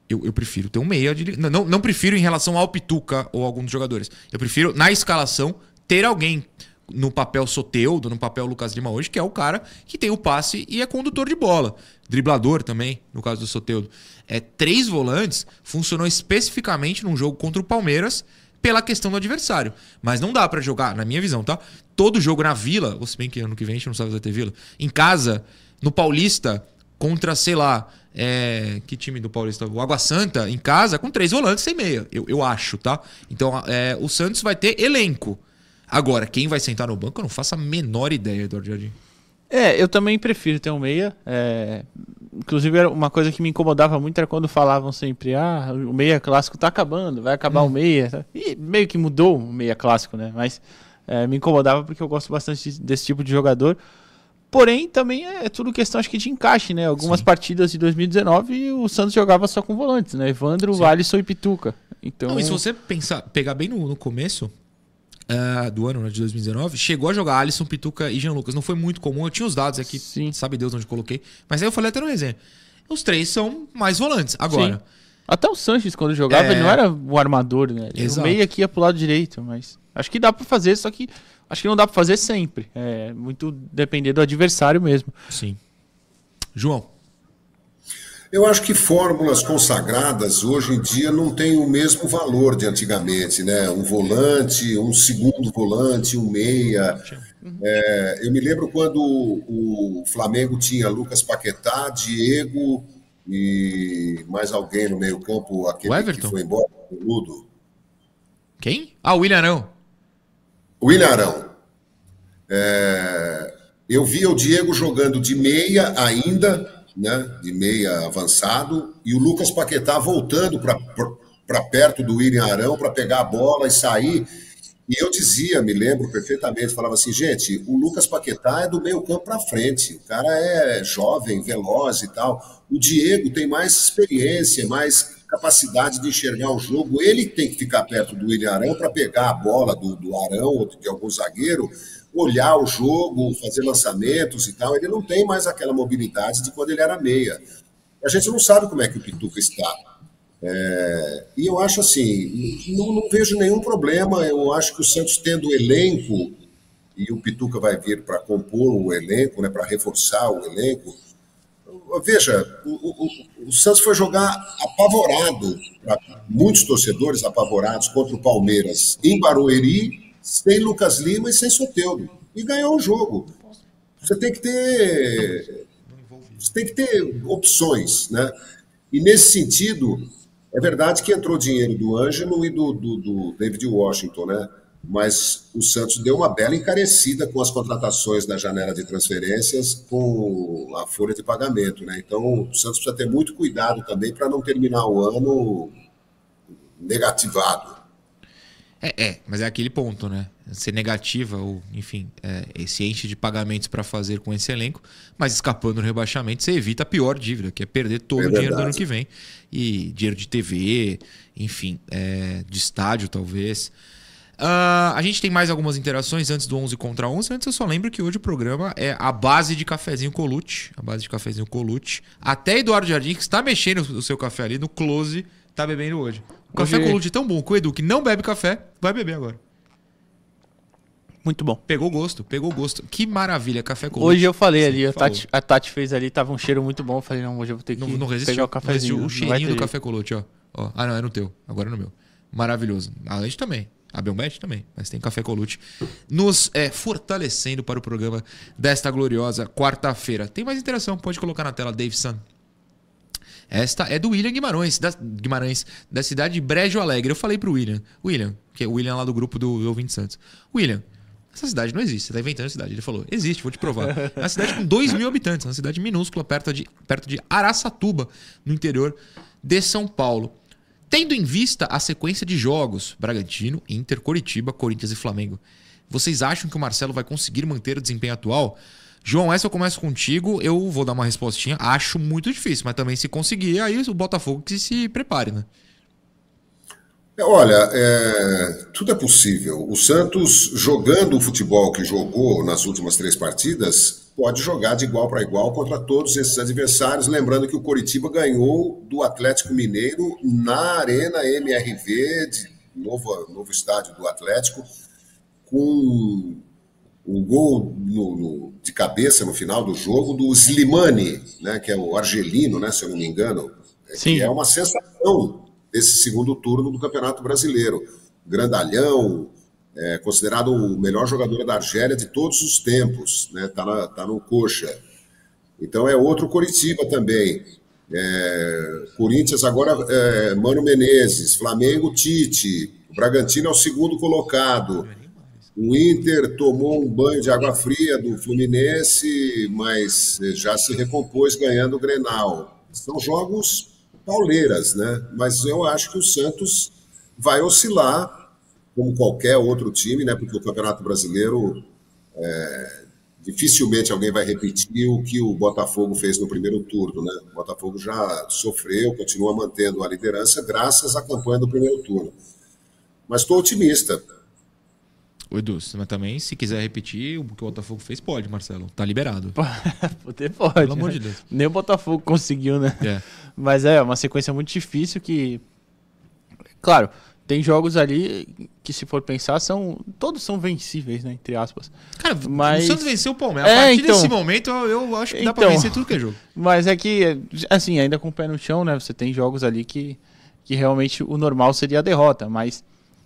Eu, eu prefiro ter um meia de. Não, não, não prefiro em relação ao Pituca ou algum dos jogadores. Eu prefiro, na escalação, ter alguém no papel Soteudo, no papel Lucas Lima hoje, que é o cara que tem o passe e é condutor de bola. Driblador também, no caso do Soteudo. É, três volantes funcionou especificamente num jogo contra o Palmeiras pela questão do adversário. Mas não dá pra jogar, na minha visão, tá? Todo jogo na Vila, ou se bem que ano que vem a gente não sabe se vai ter Vila, em casa, no Paulista, contra, sei lá, é, que time do Paulista? O Água Santa, em casa, com três volantes sem meia, eu, eu acho, tá? Então, é, o Santos vai ter elenco. Agora, quem vai sentar no banco, eu não faço a menor ideia, Eduardo Jardim.
É, eu também prefiro ter um meia. É... Inclusive, era uma coisa que me incomodava muito era quando falavam sempre: ah, o meia clássico tá acabando, vai acabar hum. o meia. E meio que mudou o meia clássico, né? Mas é, me incomodava porque eu gosto bastante desse tipo de jogador. Porém, também é tudo questão, acho que, de encaixe, né? Algumas Sim. partidas de 2019 o Santos jogava só com volantes, né? Evandro, Sim. Alisson e Pituca. Então... Não,
e se você pensar, pegar bem no, no começo, uh, do ano, né, de 2019, chegou a jogar Alisson, Pituca e Jean Lucas. Não foi muito comum, eu tinha os dados aqui, Sim. sabe Deus onde coloquei. Mas aí eu falei até no resenha. Os três são mais volantes. Agora. Sim.
Até o Sanches, quando jogava, é... ele não era o armador, né? Ele Exato. meio aqui ia pro lado direito, mas. Acho que dá para fazer, só que acho que não dá para fazer sempre. É muito depender do adversário mesmo.
Sim. João.
Eu acho que fórmulas consagradas hoje em dia não têm o mesmo valor de antigamente, né? Um volante, um segundo volante, um meia. É, eu me lembro quando o Flamengo tinha Lucas Paquetá, Diego e mais alguém no meio campo, aquele que foi embora, o Ludo.
Quem? Ah, o William Arão.
William Arão. É, eu via o Diego jogando de meia ainda, né, de meia avançado, e o Lucas Paquetá voltando para perto do William Arão para pegar a bola e sair. E eu dizia, me lembro perfeitamente, falava assim, gente, o Lucas Paquetá é do meio campo para frente, o cara é jovem, veloz e tal. O Diego tem mais experiência, mais capacidade de enxergar o jogo. Ele tem que ficar perto do William Arão para pegar a bola do, do Arão ou de algum zagueiro olhar o jogo, fazer lançamentos e tal. Ele não tem mais aquela mobilidade de quando ele era meia. A gente não sabe como é que o Pituca está. É, e eu acho assim, não, não, vejo nenhum problema. Eu acho que o Santos tendo elenco, e o Pituca vai vir para compor o elenco, né, para reforçar o elenco. Veja, o, o, o Santos foi jogar apavorado, muitos torcedores apavorados contra o Palmeiras em Barueri, sem Lucas Lima e sem Soteudo. E ganhou o jogo. Você tem que ter. Você tem que ter opções, né? E nesse sentido, é verdade que entrou dinheiro do Ângelo e do, do, do David Washington, né? Mas o Santos deu uma bela encarecida com as contratações da janela de transferências com a folha de pagamento, né? Então o Santos precisa ter muito cuidado também para não terminar o ano negativado.
É, é, mas é aquele ponto, né? Ser negativa, ou, enfim, é, esse enche de pagamentos para fazer com esse elenco, mas escapando do rebaixamento, você evita a pior dívida, que é perder todo é o dinheiro do ano que vem. E dinheiro de TV, enfim, é, de estádio, talvez. Uh, a gente tem mais algumas interações antes do 11 contra 11. Antes eu só lembro que hoje o programa é a base de cafezinho Colute. A base de cafezinho Colute. Até Eduardo Jardim, que está mexendo o seu café ali no close, está bebendo hoje. O café Hoje... Colute é tão bom que o Edu, que não bebe café, vai beber agora.
Muito bom.
Pegou gosto, pegou gosto. Que maravilha, café Colute.
Hoje eu falei ali, a Tati, a Tati, fez ali, tava um cheiro muito bom. Eu falei, não, hoje eu vou ter que
não, não pegar o cafezinho. O cheirinho do café Colute, ó. ó. Ah, não, é no teu. Agora é no meu. Maravilhoso. A leite também. A Belmet também, mas tem Café Colute nos é, fortalecendo para o programa desta gloriosa quarta-feira. Tem mais interação, pode colocar na tela, Davidson. Esta é do William Guimarães, da, Guimarães, da cidade de Brejo Alegre. Eu falei pro William, William, que é o William lá do grupo do Ouvinte Santos. William, essa cidade não existe, você tá inventando a cidade. Ele falou, existe, vou te provar. É uma cidade com 2 mil habitantes, uma cidade minúscula, perto de, perto de Araçatuba, no interior de São Paulo. Tendo em vista a sequência de jogos, Bragantino, Inter, Coritiba, Corinthians e Flamengo, vocês acham que o Marcelo vai conseguir manter o desempenho atual? João, essa eu começo contigo. Eu vou dar uma respostinha. Acho muito difícil, mas também se conseguir, aí o Botafogo que se prepare, né?
É, olha, é, tudo é possível. O Santos, jogando o futebol que jogou nas últimas três partidas, pode jogar de igual para igual contra todos esses adversários. Lembrando que o Coritiba ganhou do Atlético Mineiro na Arena MRV, de novo, novo estádio do Atlético, com um gol no, no, de cabeça no final do jogo do Slimani, né, que é o argelino, né, se eu não me engano, é, Sim. que é uma sensação desse segundo turno do Campeonato Brasileiro. Grandalhão, é, considerado o melhor jogador da Argélia de todos os tempos, né, tá, na, tá no coxa. Então é outro Coritiba também. É, Corinthians agora, é, Mano Menezes, Flamengo, Tite, o Bragantino é o segundo colocado. O Inter tomou um banho de água fria do Fluminense, mas já se recompôs ganhando o Grenal. São jogos pauleiras, né? Mas eu acho que o Santos vai oscilar, como qualquer outro time, né? Porque o Campeonato Brasileiro é, dificilmente alguém vai repetir o que o Botafogo fez no primeiro turno, né? O Botafogo já sofreu, continua mantendo a liderança graças à campanha do primeiro turno. Mas estou otimista.
O Edu, mas também, se quiser repetir o que o Botafogo fez, pode, Marcelo. Tá liberado.
Poder pode.
Pelo amor
né?
de Deus.
Nem o Botafogo conseguiu, né?
É.
Mas é uma sequência muito difícil que. Claro, tem jogos ali que, se for pensar, são. Todos são vencíveis, né? Entre aspas.
Cara,
Mas-
o Santos venceu o Palmeiras.
É,
a partir
então.
desse momento, eu, acho que dá pra
Então.
vencer tudo que é jogo.
Mas é que, assim, ainda com o pé no chão, né? Você tem jogos ali que, que realmente o normal seria a derrota. Mas,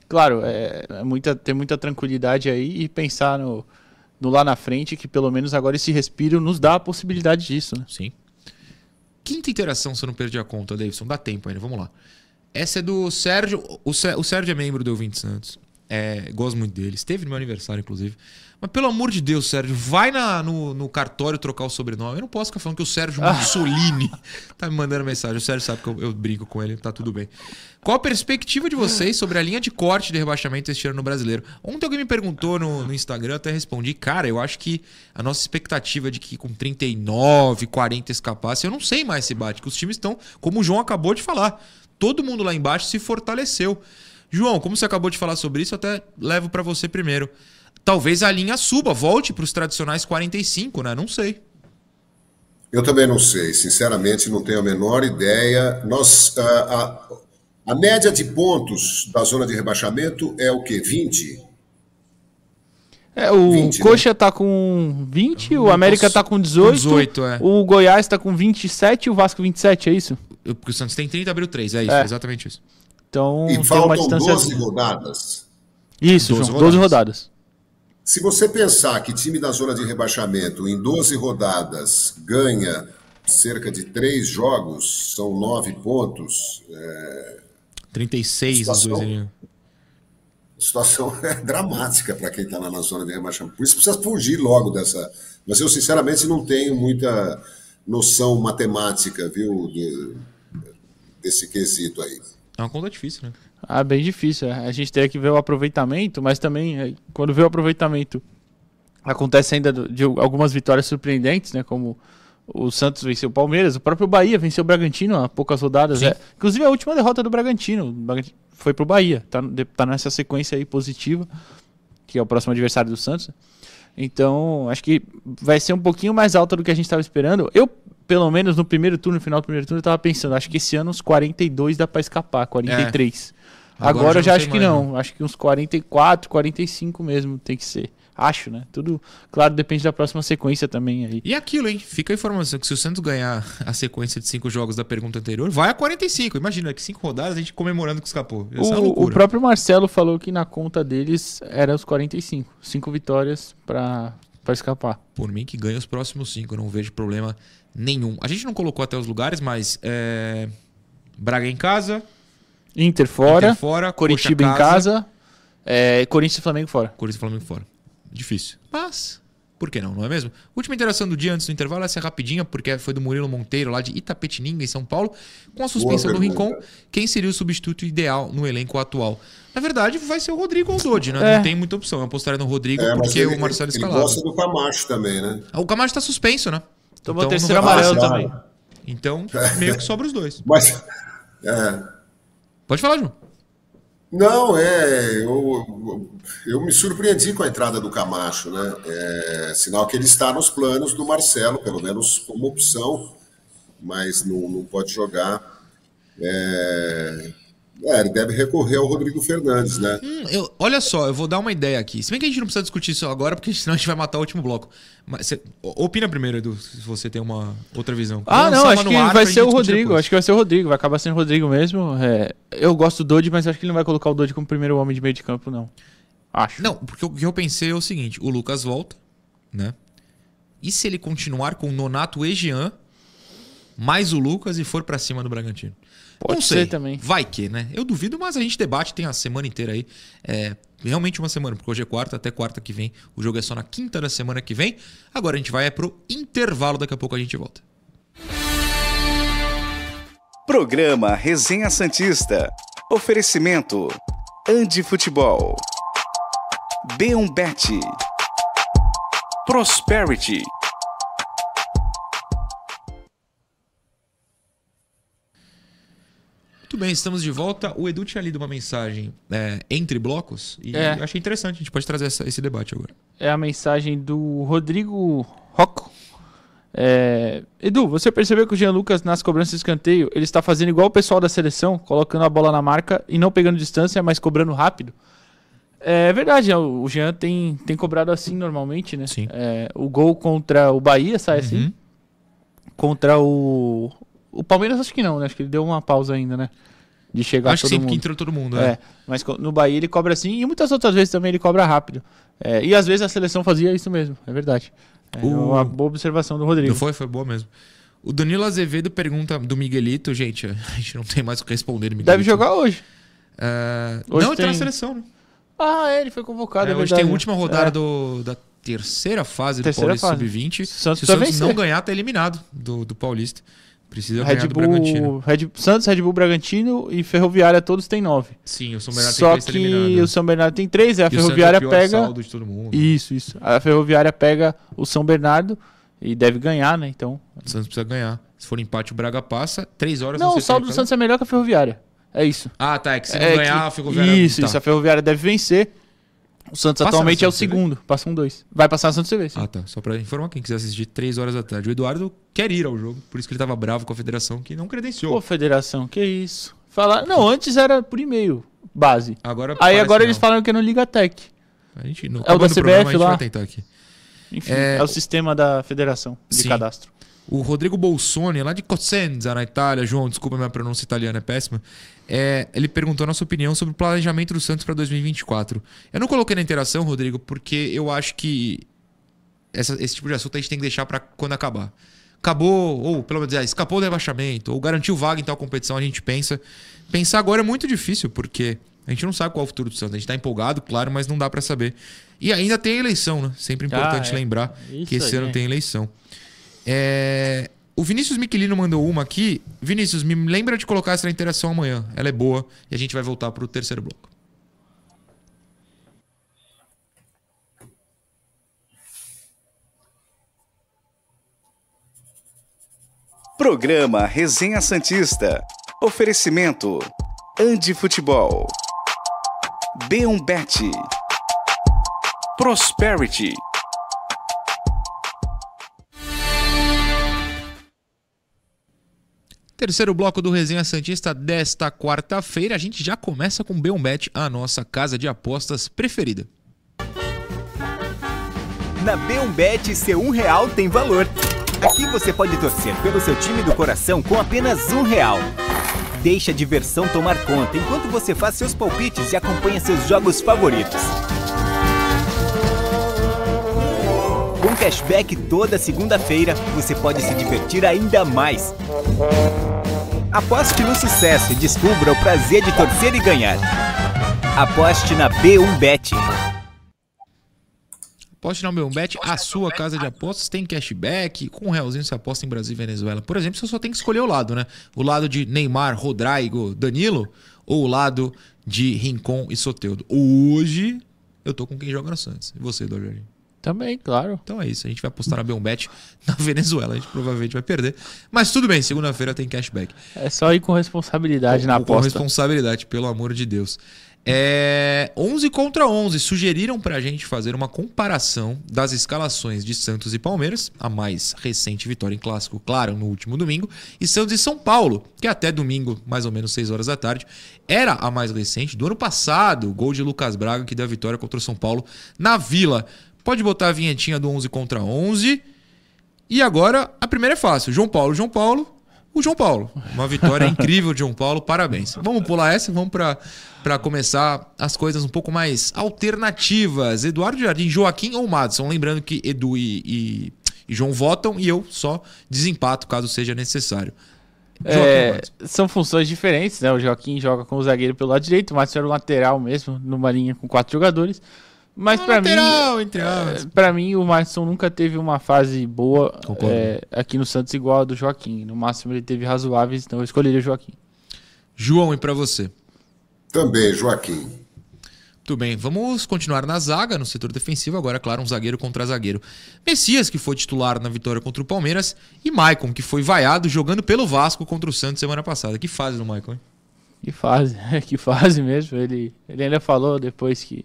claro, é, é muita, ter muita tranquilidade aí e pensar no, no lá na frente, que pelo menos agora esse respiro nos dá a possibilidade disso, né?
Sim. Quinta interação, se eu não perdi a conta, Davidson. Dá tempo ainda, vamos lá. Essa é do Sérgio. O, Sé- o Sérgio é membro do Ouvinte Santos. É, gosto muito dele. Esteve no meu aniversário, inclusive. Mas pelo amor de Deus, Sérgio, vai na- no, no cartório trocar o sobrenome. Eu não posso ficar falando que o Sérgio Mussolini tá me mandando mensagem. O Sérgio sabe que eu, eu brinco com ele, tá tudo bem. Qual a perspectiva de vocês sobre a linha de corte de rebaixamento este ano no brasileiro? Ontem alguém me perguntou no, no Instagram, eu até respondi. Cara, eu acho que a nossa expectativa de que com 39, 40 escapasse, eu não sei mais se bate, que os times estão, como o João acabou de falar, todo mundo lá embaixo se fortaleceu. João, como você acabou de falar sobre isso, eu até levo pra você primeiro. Talvez a linha suba, volte pros tradicionais 45, né? Não sei.
Eu também não sei, sinceramente não tenho a menor ideia. Nós, a, a, a média de pontos da zona de rebaixamento é o quê? 20?
É, o
20,
Coxa tá com 20, o América tá com 18,
18, é.
o Goiás tá com 27 e o Vasco 27, é isso?
Eu- Porque o Santos tem 30, abriu 3, é isso,
É.
é exatamente isso.
Então
E
tem uma
faltam
distância.
12 rodadas.
Isso,
12
João, 12 rodadas.
Se você pensar que time da zona de rebaixamento em 12 rodadas ganha cerca de 3 jogos, são 9 pontos, é,
36 os
Situação.
dois
a situação é dramática para quem está lá na zona de rebaixamento. Por isso precisa fugir logo dessa. Mas eu, sinceramente, não tenho muita noção matemática, viu, de- desse quesito aí.
É uma conta difícil, né?
Ah, bem difícil. é. A gente tem que ver o aproveitamento, mas também, é, quando vê o aproveitamento, acontece ainda de algumas vitórias surpreendentes, né? Como o Santos venceu o Palmeiras, o próprio Bahia venceu o Bragantino há poucas rodadas.
Sim.
é. Inclusive a última derrota do Bragantino. Foi pro Bahia. Tá, tá nessa sequência aí positiva, que é o próximo adversário do Santos. Então, acho que vai ser um pouquinho mais alta do que a gente estava esperando. Eu, pelo menos no primeiro turno, no final do primeiro turno, eu tava pensando, acho que esse ano uns 42 dá pra escapar, 43.
Agora
Agora, eu já
não
acho que
mais,
não. Acho que uns 44, 45 mesmo tem que ser. Acho, né? Tudo, claro, depende da próxima sequência também aí.
E aquilo, hein? Fica a informação que se o Santos ganhar a sequência de cinco jogos da pergunta anterior, vai a 45. Imagina, que cinco rodadas a gente comemorando que escapou. Ser uma
O, o próprio Marcelo falou que na conta deles era os 45. Cinco vitórias pra, pra escapar.
Por mim, que ganha os próximos cinco. Eu não vejo problema nenhum. A gente não colocou até os lugares, mas é... Braga em casa,
Inter fora,
Inter fora,
em casa, é, Corinthians e Flamengo fora.
Corinthians e Flamengo fora. Difícil. Mas, por que não, não é mesmo? Última interação do dia antes do intervalo, essa é rapidinha, porque foi do Murilo Monteiro, lá de Itapetininga, em São Paulo. Com a suspensão do
Boa
Rincon,
pergunta.
quem seria o substituto ideal no elenco atual? Na verdade, vai ser o Rodrigo ou o Dodge, né?
É.
Não tem muita opção. Eu apostaria no Rodrigo
É,
porque
ele,
o Marcelo
ele
escalava.
gosta do Camacho também, né?
O Camacho tá suspenso, né?
Tomou
Então,
terceiro
não vai
amarelo também.
Então, meio que sobra os dois.
Mas. é,
Pode falar, João.
Não, é. Eu, eu me surpreendi com a entrada do Camacho, né? É, sinal que ele está nos planos do Marcelo, pelo menos como opção, mas não, não pode jogar. É, é, ele deve recorrer ao Rodrigo Fernandes, né?
Hum, eu- olha só, eu vou dar uma ideia aqui. Se bem que a gente não precisa discutir isso agora, porque senão a gente vai matar o último bloco. Mas o- opina primeiro, Edu, se você tem uma outra visão.
Ah, não, acho que vai ser o Rodrigo.
depois.
Acho que vai ser o Rodrigo. Vai acabar sendo o Rodrigo mesmo. É, eu gosto do Dodge, mas acho que ele não vai colocar o Dodge como primeiro homem de meio de campo, não. Acho.
Não, porque o que eu pensei é o seguinte: o Lucas volta, né? E se ele continuar com Nonato e Jean, mais o Lucas e for pra cima do Bragantino?
Pode
Não sei.
ser também.
Vai que, né? Eu duvido, mas a gente debate, tem a semana inteira aí. É, realmente uma semana, porque hoje é quarta, até quarta que vem. O jogo é só na quinta da semana que vem. Agora a gente vai é pro intervalo, daqui a pouco a gente volta.
Programa Resenha Santista. Oferecimento. Andi Futebol. B1Bet. Prosperity.
Muito bem, estamos de volta. O Edu tinha lido uma mensagem é, entre blocos e
É.
achei interessante. A gente pode trazer essa- esse debate agora.
É a mensagem do Rodrigo Rocco. É, Edu, você percebeu que o Jean Lucas nas cobranças de escanteio, ele está fazendo igual o pessoal da seleção, colocando a bola na marca e não pegando distância, mas cobrando rápido? É verdade, é, o Jean tem, tem cobrado assim normalmente, né?
Sim.
É, o gol contra o Bahia sai assim.
Uhum.
Contra o. O Palmeiras acho que não, né? Acho que ele deu uma pausa ainda, né? De chegar
Acho que
todo
sim,
mundo.
porque entrou todo mundo.
É,
É.
mas no Bahia ele cobra assim e muitas outras vezes também ele cobra rápido. É, e às vezes a seleção fazia isso mesmo, é verdade. É
O-
uma boa observação do Rodrigo.
Não foi? Foi boa mesmo. O Danilo Azevedo pergunta do Miguelito. Gente, a gente não tem mais o que responder Miguelito.
Deve jogar hoje.
É,
Hoje
não, ele tá na
tem-
seleção, né?
Ah, é, ele foi convocado.
É,
é
hoje
verdade.
tem a última rodada
É.
do, da terceira fase
Terceira
do Paulista
fase.
Sub-20.
Santos
Se o Santos não ganhar, tá eliminado do, do Paulista. Precisa
Red. Bull, Red, Santos, Red Bull, Bragantino e Ferroviária todos têm nove.
Sim, o São Bernardo
Só
tem três
que
eliminado.
o São Bernardo tem três, a
E o Santos é o
Ferroviária
pior
pega.
saldo de todo mundo.
Isso, isso. A Ferroviária pega o São Bernardo e deve ganhar, né? Então.
O Santos precisa ganhar. Se for empate, o Braga passa. Três horas
Não, o saldo do
pega.
Santos é melhor que a Ferroviária. É isso.
Ah, tá. É que se não
É
ganhar,
que-
ficou vendo.
Isso,
tá.
isso. A Ferroviária deve vencer. O Santos
Passa
atualmente é o
TV?
segundo. Passa um dois. Vai passar no Santos TV, sim.
Ah, tá. Só pra informar quem quiser assistir três horas da tarde. O Eduardo quer ir ao jogo, por isso que ele tava bravo com a federação que não credenciou.
Pô, federação, que isso. Falar... Não, antes era por e-mail, base.
Agora
Aí agora eles
não.
falaram que é no Ligatec.
A gente, no,
É o da
programa,
CBF
a gente
lá?
vai tentar aqui.
Enfim,
É,
é, o sistema da federação de
Sim.
cadastro.
O Rodrigo Bolsoni, lá de Cosenza, na Itália, João, desculpa minha pronúncia italiana, é péssima. É, ele perguntou a nossa opinião sobre o planejamento do Santos para 2024. Eu não coloquei na interação, Rodrigo, porque eu acho que essa- esse tipo de assunto a gente tem que deixar para quando acabar. Acabou, ou pelo menos ah, escapou do rebaixamento, ou garantiu vaga em tal competição, a gente pensa. Pensar agora é muito difícil, porque a gente não sabe qual é o futuro do Santos. A gente tá empolgado, claro, mas não dá para saber. E ainda tem eleição, né? Sempre importante
Ah, é.
lembrar
Isso
que esse
aí.
ano tem eleição. É, O Vinícius Miquelino mandou uma aqui. Vinícius, me lembra de colocar essa interação amanhã. Ela é boa e a gente vai voltar pro terceiro bloco.
Programa Resenha Santista. Oferecimento. Andi Futebol. B1Bet. Prosperity.
Terceiro bloco do Resenha Santista desta quarta-feira. A gente já começa com o Beombet, a nossa casa de apostas preferida.
Na B1Bet, seu um real tem valor. Aqui você pode torcer pelo seu time do coração com apenas um real. Deixe a diversão tomar conta enquanto você faz seus palpites e acompanha seus jogos favoritos. Com cashback toda segunda-feira, você pode se divertir ainda mais. Aposte no sucesso e descubra o prazer de torcer e ganhar. Aposte na B1Bet.
Aposte na Beombet, a sua casa de apostas tem cashback. Com um realzinho você aposta em Brasil e Venezuela. Por exemplo, você só tem que escolher o lado, né? O lado de Neymar, Rodrigo, Danilo ou o lado de Rincon e Soteudo. Hoje eu tô com quem joga no Santos. E você, Jardim?
Também, claro.
Então é isso, a gente vai apostar na Beombet na Venezuela. A gente provavelmente vai perder. Mas tudo bem, segunda-feira tem cashback.
É só ir com responsabilidade na
com, com
aposta.
responsabilidade, pelo amor de Deus. É, 11 contra 11. Sugeriram pra gente fazer uma comparação das escalações de Santos e Palmeiras, a mais recente vitória em clássico, claro, no último domingo, e Santos e São Paulo, que até domingo, mais ou menos 6 horas da tarde, era a mais recente do ano passado, o gol de Lucas Braga que deu a vitória contra o São Paulo na Vila. Pode botar a vinhetinha do 11 contra 11. E agora, a primeira é fácil. João Paulo, João Paulo, o João Paulo. Uma vitória incrível de João Paulo, parabéns. Vamos pular essa, vamos para começar as coisas um pouco mais alternativas. Eduardo Jardim, Joaquim ou Madison? Lembrando que Edu e, e, e João votam e eu só desempato caso seja necessário.
É, são funções diferentes, né? O Joaquim joga com o zagueiro pelo lado direito, o Márcio era o lateral mesmo, numa linha com quatro jogadores. Mas pra mim,
lateral, entre aspas.
é, pra mim, o Márcio nunca teve uma fase boa é, aqui no Santos igual a do Joaquim. No máximo ele teve razoáveis, então eu escolheria o Joaquim.
João, e pra você?
Também, Joaquim.
Tudo bem, vamos continuar na zaga, no setor defensivo, agora, claro, um zagueiro contra zagueiro. Messias, que foi titular na vitória contra o Palmeiras, e Maicon, que foi vaiado jogando pelo Vasco contra o Santos semana passada. Que fase do Maicon, hein?
Que fase, que fase mesmo. Ele, ele ainda falou depois que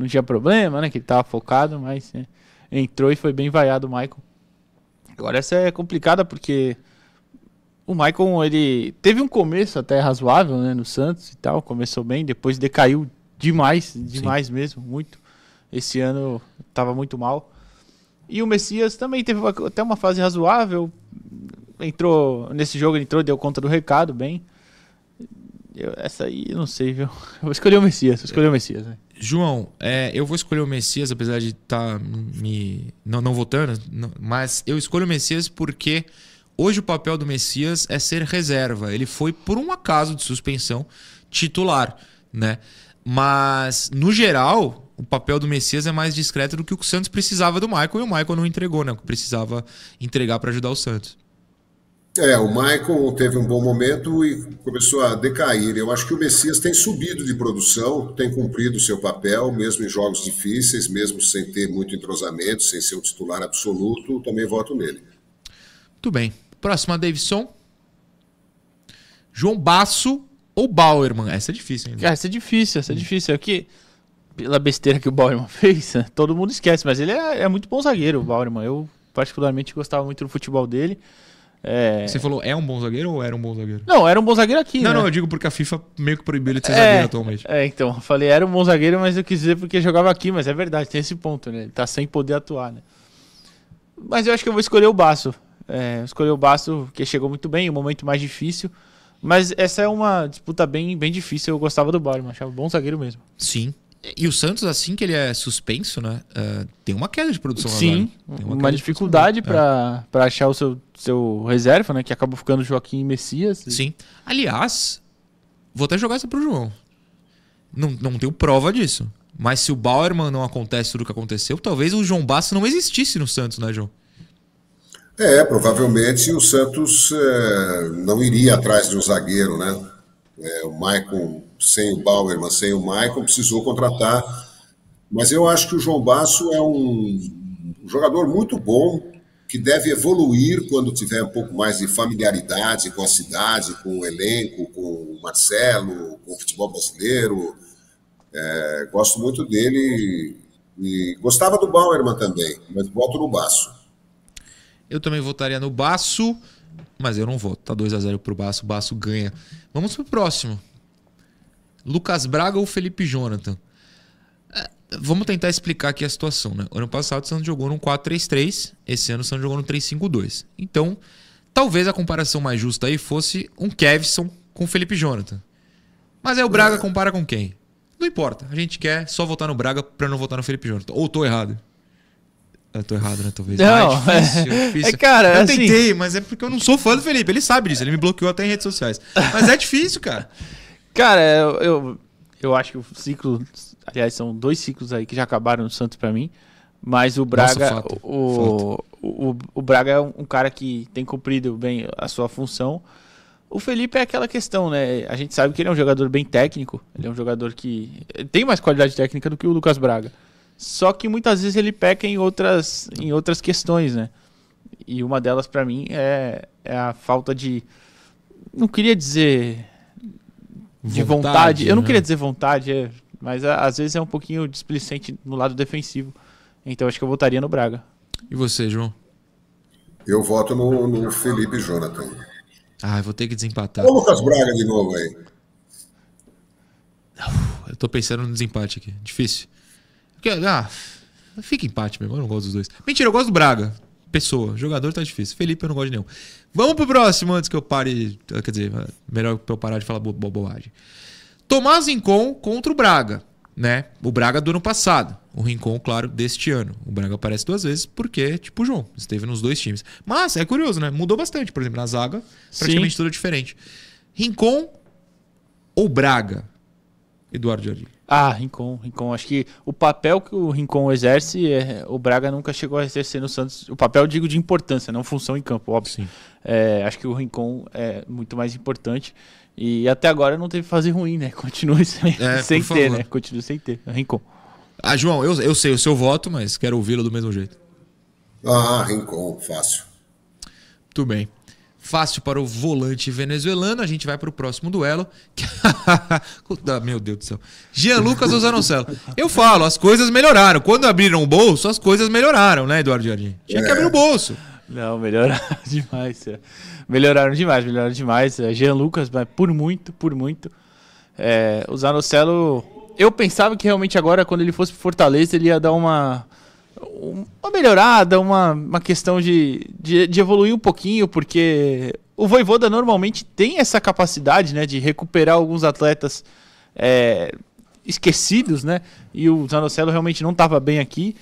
não tinha problema, né? Que ele tava focado, mas é, entrou e foi bem vaiado o Maicon. Agora essa é complicada porque o Maicon, ele teve um começo até razoável, né? No Santos e tal, começou bem, depois decaiu demais, demais mesmo, muito. Esse ano tava muito mal. E o Messias também teve até uma fase razoável. Entrou, nesse jogo ele entrou, deu conta do recado bem. Eu- essa aí, eu não sei, viu? Eu vou escolher o Messias, vou escolher o Messias. Né?
João, é, eu vou escolher o Messias, apesar de estar me não, não votando, não- mas eu escolho o Messias porque hoje o papel do Messias é ser reserva. Ele foi, por um acaso de suspensão, titular, né? Mas, no geral, o papel do Messias é mais discreto do que o Santos precisava do Michael e o Michael não entregou, né? O que precisava entregar para ajudar o Santos.
É, o Maicon teve um bom momento e começou a decair. Eu acho que o Messias tem subido de produção, tem cumprido o seu papel, mesmo em jogos difíceis, mesmo sem ter muito entrosamento, sem ser o titular absoluto, também voto nele.
Muito bem. Próxima, Davidson. João Basso ou Bauerman? Essa é difícil ainda.
Cara, essa é difícil, essa é difícil. É que, pela besteira que o Bauerman fez, todo mundo esquece, mas ele é, é muito bom zagueiro, o Bauerman. Eu, particularmente, gostava muito do futebol dele. É...
Você falou, é um bom zagueiro ou era um bom zagueiro?
Não, era um bom zagueiro aqui,
Não,
né?
não, eu digo porque a FIFA meio que proibiu ele de ser
É,
zagueiro atualmente.
É, então, eu falei, era um bom zagueiro, mas eu quis dizer porque jogava aqui, mas é verdade, tem esse ponto, né? Ele tá sem poder atuar, né? Mas eu acho que eu vou escolher o Baço. É, escolher o Baço, que chegou muito bem, o momento mais difícil. Mas essa é uma disputa bem, bem difícil. Eu gostava do Bauerman, achava bom zagueiro mesmo.
Sim. E o Santos, assim que ele é suspenso, né? é, tem uma queda de produção
Sim,
agora. Tem
uma,
queda de
dificuldade para achar o seu, seu reserva, né? Que acabou ficando Joaquim Messias.
É. Sim. Aliás, vou até jogar essa pro João. Não, não tenho prova disso. Mas se o Bauerman não acontece tudo o que aconteceu, talvez o João Basso não existisse no Santos, né, João?
É, provavelmente o Santos é, não iria atrás de um zagueiro, né? É, o Maicon, sem o Bauerman, sem o Maicon, precisou contratar. Mas eu acho que o João Basso é um jogador muito bom, que deve evoluir quando tiver um pouco mais de familiaridade com a cidade, com o elenco, com o Marcelo, com o futebol brasileiro. É, gosto muito dele e gostava do Bauerman também, mas voto no Basso.
Eu também votaria no Baço, mas eu não voto. Tá 2 a 0 pro Baço, o Baço ganha. Vamos pro próximo. Lucas Braga ou Felipe Jonathan? É, Vamos tentar explicar aqui a situação, né? Ano passado o Santos jogou num 4-3-3, esse ano o Santos jogou no 3-5-2. Então, talvez a comparação mais justa aí fosse um Kevson com o Felipe Jonathan. Mas aí o Braga compara com quem? Não importa. A gente quer só votar no Braga pra não votar no Felipe Jonathan. Ou tô errado? Eu tô errado, né? Talvez.
Não,
Ah, é difícil, é difícil.
é, cara,
eu
assim-
tentei, mas é porque eu não sou fã do Felipe. Ele sabe disso, ele me bloqueou até em redes sociais. Mas é difícil, cara.
Cara, eu, eu, eu acho que o ciclo. Aliás, são dois ciclos aí que já acabaram no Santos pra mim. Mas o Braga.
fato,
o, o, o Braga é um, cara que tem cumprido bem a sua função. O Felipe é aquela questão, né? A gente sabe que ele é um jogador bem técnico. Ele é um jogador que tem mais qualidade técnica do que o Lucas Braga. Só que muitas vezes ele peca em outras, em outras questões, né? E uma delas pra mim é, é a falta de. Não queria dizer de vontade. Eu não
né?
queria dizer vontade, é, mas a- às vezes é um pouquinho displicente no lado defensivo. Então acho que eu votaria no Braga.
E você, João?
Eu voto no, no Felipe Jonathan.
Ah, eu vou ter que desempatar.
Ô, Lucas Braga de novo aí.
Eu tô pensando no desempate aqui. Difícil. Porque, ah, fica empate mesmo. Eu não gosto dos dois. Mentira, eu gosto do Braga. Pessoa. Jogador tá difícil. Felipe eu não gosto de nenhum. Vamos pro próximo antes que eu pare. Quer dizer, melhor pra eu parar de falar bo bo bobagem. Tomás Incon contra o Braga, né? O Braga do ano passado. o Rincon, claro, deste ano. O Braga aparece duas vezes porque, tipo, o João esteve nos dois times. Mas é curioso, né? Mudou bastante. Por exemplo, na zaga, praticamente
Sim.
tudo diferente. Rincon ou Braga? Eduardo Jardim.
Ah, Rincon, Rincon. Acho que o papel que o Rincon exerce, é, o Braga nunca chegou a exercer no Santos. O papel, digo, de importância, não função em campo, óbvio.
Sim.
É, acho que o Rincon é muito mais importante. E até agora não teve fase ruim, né? Continua sem,
É,
sem ter,
favor.
né? Continua sem ter. Rincon.
Ah, João, eu, eu sei o seu voto, mas quero ouvi-lo do mesmo jeito.
Ah, Rincon, fácil.
Muito bem. Fácil para o volante venezuelano. A gente vai para o próximo duelo. Ah, Meu Deus do céu. Jean Lucas ou Zanocelo. Eu falo, as coisas melhoraram. Quando abriram o bolso, as coisas melhoraram, né, Eduardo Jardim? Tinha que
É.
abrir o bolso.
Não, melhoraram demais. é. Melhoraram demais, melhoraram demais. É, Jean Lucas, mas por muito, por muito. É, o Zanocelo. Eu pensava que realmente agora, quando ele fosse pro Fortaleza, ele ia dar uma. Uma melhorada, uma, uma questão de, de, de evoluir um pouquinho, porque o Voivoda normalmente tem essa capacidade né, de recuperar alguns atletas é, esquecidos, né? E o Zanocelo realmente não estava bem aqui.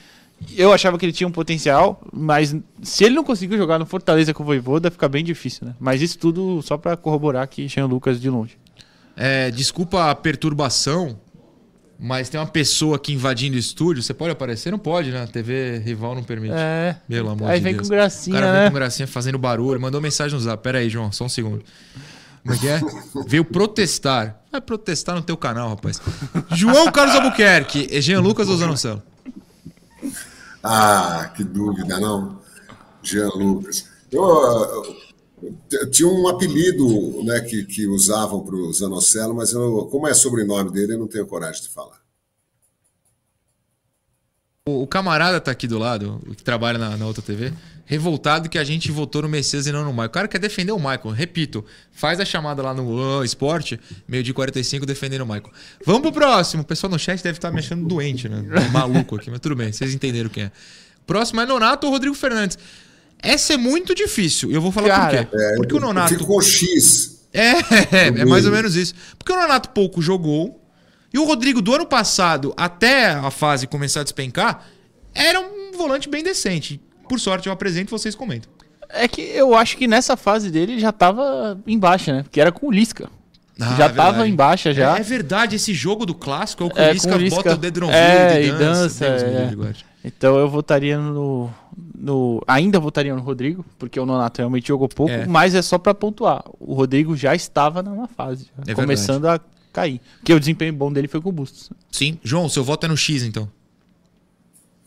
Eu achava que ele tinha um potencial, mas se ele não conseguiu jogar no Fortaleza com o Voivoda, fica bem difícil, né? Mas isso tudo só para corroborar que Jean Lucas de longe.
É, desculpa a perturbação, mas tem uma pessoa aqui invadindo o estúdio. Você pode aparecer? Não pode, né? A TV rival não permite.
É.
Pelo amor
Aí
de
vem
Deus.
com gracinha,
O cara vem
né?
com gracinha fazendo barulho. Mandou mensagem no zap. Pera aí, João, só um segundo. Como é que é? Veio protestar. Vai protestar no teu canal, rapaz. João Carlos Albuquerque. É Jean Lucas ou Zanocelo?
Ah, que dúvida, não? Jean Lucas. Eu, eu tinha um apelido né, que, que usavam para o Zanocelo, mas eu, como é sobrenome dele, eu não tenho coragem de falar.
O, o camarada tá aqui do lado, que trabalha na, na outra TV, revoltado que a gente votou no Messias e não no Michael. O cara quer defender o Michael. Repito, faz a chamada lá no ah, esporte, meio de 45, defendendo o Michael. Vamos pro próximo. O pessoal no chat deve estar me achando doente, né? Maluco aqui, mas tudo bem, vocês entenderam quem é. Próximo é Nonato ou Rodrigo Fernandes. Essa é muito difícil. e Eu vou falar
Cara,
por quê. Porque o Nonato.
fico com o X.
É, é mais ou menos isso. Porque o Nonato pouco jogou. E o Rodrigo, do ano passado até a fase começar a despencar, era um volante bem decente. Por sorte, eu apresento e vocês comentam.
É que eu acho que nessa fase dele ele já tava em baixa, né? Porque era com o Lisca.
Ah,
já
é
tava
verdade.
em baixa já.
É, é verdade, esse jogo do clássico é o que
É,
o Lisca
com o Lisca.
bota o dedo no
É, e dança,
Deus me
é.
livre, guarde.
Então eu votaria no, no. Ainda votaria no Rodrigo, porque o Nonato realmente jogou pouco,
É.
mas é só pra pontuar. O Rodrigo já estava na fase,
É
começando a cair. Porque o desempenho bom dele foi com o Bustos.
Sim. João, seu voto é no X, então.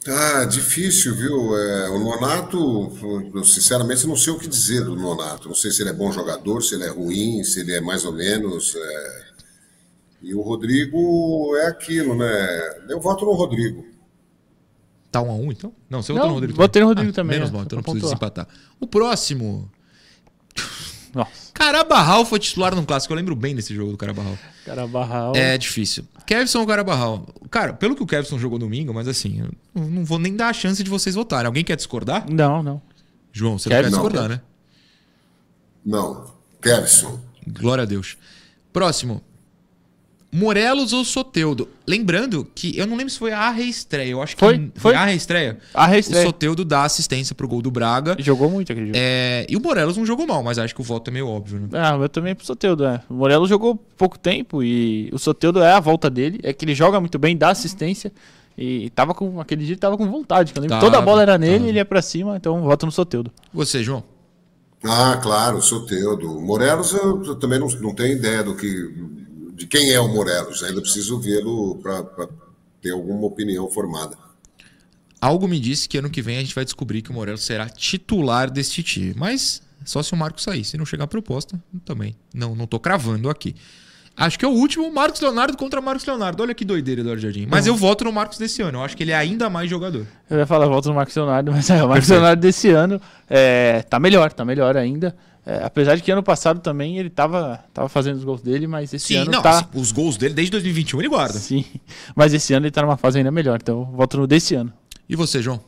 Ah, difícil, viu? É, o Nonato, eu sinceramente não sei o que dizer do Nonato. Não sei se ele é bom jogador, se ele é ruim, se ele é mais ou menos. é. E o Rodrigo é aquilo, né? Eu voto no Rodrigo.
Tá um a um, então? Não, você
Não,
votou no Rodrigo.
votei no Rodrigo também,
Menos
é,
mal, então não precisa desempatar. O próximo.
Nossa,
Carabarral foi titular num clássico. Eu lembro bem desse jogo do Carabarral.
cara barral.
É difícil. Kevson ou Carabarral? Cara, pelo que o Kevson jogou domingo, mas assim, eu não não vou nem dar a chance de vocês votarem. Alguém quer discordar?
Não, não.
João, você não
Kevson.
quer
Não,
discordar, né?
Não. Kevson.
Glória a Deus. Próximo. Morelos ou Soteudo? Lembrando que eu não lembro se foi a reestreia. Eu acho que
Foi, foi.
a reestreia.
A
O
reestreia.
Soteudo dá assistência pro gol do Braga.
Jogou muito aquele jogo.
É, e o Morelos não jogou mal, mas acho que o voto é meio óbvio, né?
Ah, eu também pro Soteudo, é. O Morelos jogou pouco tempo e o Soteudo é a volta dele. É que ele joga muito bem, dá assistência. E tava com. Aquele dia ele tava com vontade. que Eu lembro que
Tava,
toda a bola era nele,
tava.
ele ia pra cima, então voto no Soteudo.
Você, João?
Ah, claro, Soteudo. Morelos, eu, eu também não, não tenho ideia do que, de quem é o Morelos. Ainda preciso vê-lo para ter alguma opinião formada.
Algo me disse que ano que vem a gente vai descobrir que o Morelos será titular deste time. Mas só se o Marcos sair. Se não chegar a proposta, também. Não, não tô cravando aqui. Acho que é o último, Marcos Leonardo contra Marcos Leonardo. Olha que doideira, Eduardo Jardim. Mas eu voto no Marcos desse ano. Eu acho que ele é ainda mais jogador.
Eu ia falar volta no Marcos Leonardo, mas é, o Marcos Leonardo desse ano é, tá melhor, tá melhor ainda. É, apesar de que ano passado também ele tava, tava fazendo os gols dele, mas esse
Sim,
ano
não,
tá.
os gols dele desde 2021 ele guarda.
Sim, mas esse ano ele tá numa fase ainda melhor, então eu voto no desse ano.
E você, João?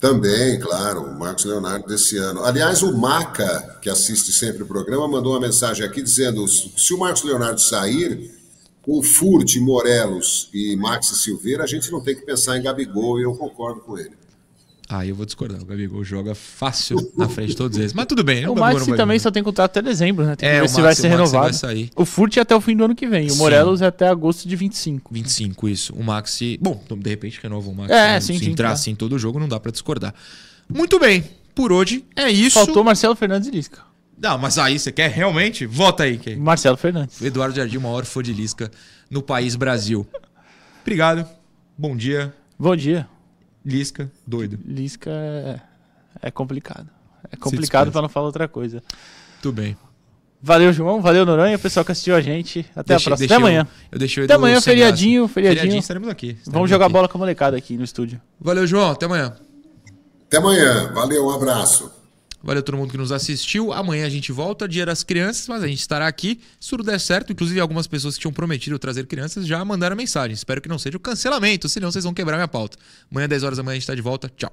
Também, claro, o Marcos Leonardo desse ano. Aliás, o Maca, que assiste sempre o programa, mandou uma mensagem aqui dizendo: se o Marcos Leonardo sair, com Furt, Morelos e Max Silveira, a gente não tem que pensar em Gabigol e eu concordo com ele.
Ah, eu vou discordar. O Gabigol joga fácil na frente de todos eles. Mas tudo bem.
O
Gabigol
Maxi
vai
também
jogar.
só tem contrato até dezembro, né? Tem que
É,
ver
o
se vai
Maxi-
ser
o Maxi
renovado.
vai.
O Furt é até o fim do ano que vem. O. Morelos é até agosto de 25.
25, isso. O Maxi. Bom, então, de repente renova o Maxi.
É,
né?
sim,
Se
sim,
entrar
claro.
assim todo jogo, não dá pra discordar. Muito bem. Por hoje é isso.
Faltou Marcelo Fernandes e Lisca.
Não, mas aí você quer realmente? Vota aí, Kay.
Marcelo Fernandes.
Eduardo Jardim, o maior fã de Lisca no país Brasil. Obrigado. Bom dia.
Bom dia.
Lisca, doido.
Lisca é, é complicado. É complicado pra não falar outra coisa.
Tudo bem.
Valeu, João. Valeu, Noronha. Pessoal que assistiu a gente. Até
Deixei-
a próxima. Até amanhã.
Eu deixei o
Até amanhã, feriadinho,
graça.
feriadinho.
estaremos aqui. estaremos
Vamos jogar
aqui.
bola com a molecada aqui no estúdio.
Valeu, João. Até amanhã.
Até amanhã. Valeu, um abraço.
Valeu todo mundo que nos assistiu. Amanhã a gente volta, Dia das Crianças, mas a gente estará aqui. Se tudo der certo, inclusive algumas pessoas que tinham prometido trazer crianças já mandaram mensagem. Espero que não seja o cancelamento, senão vocês vão quebrar minha pauta. Amanhã, 10 horas da manhã, a gente está de volta. Tchau.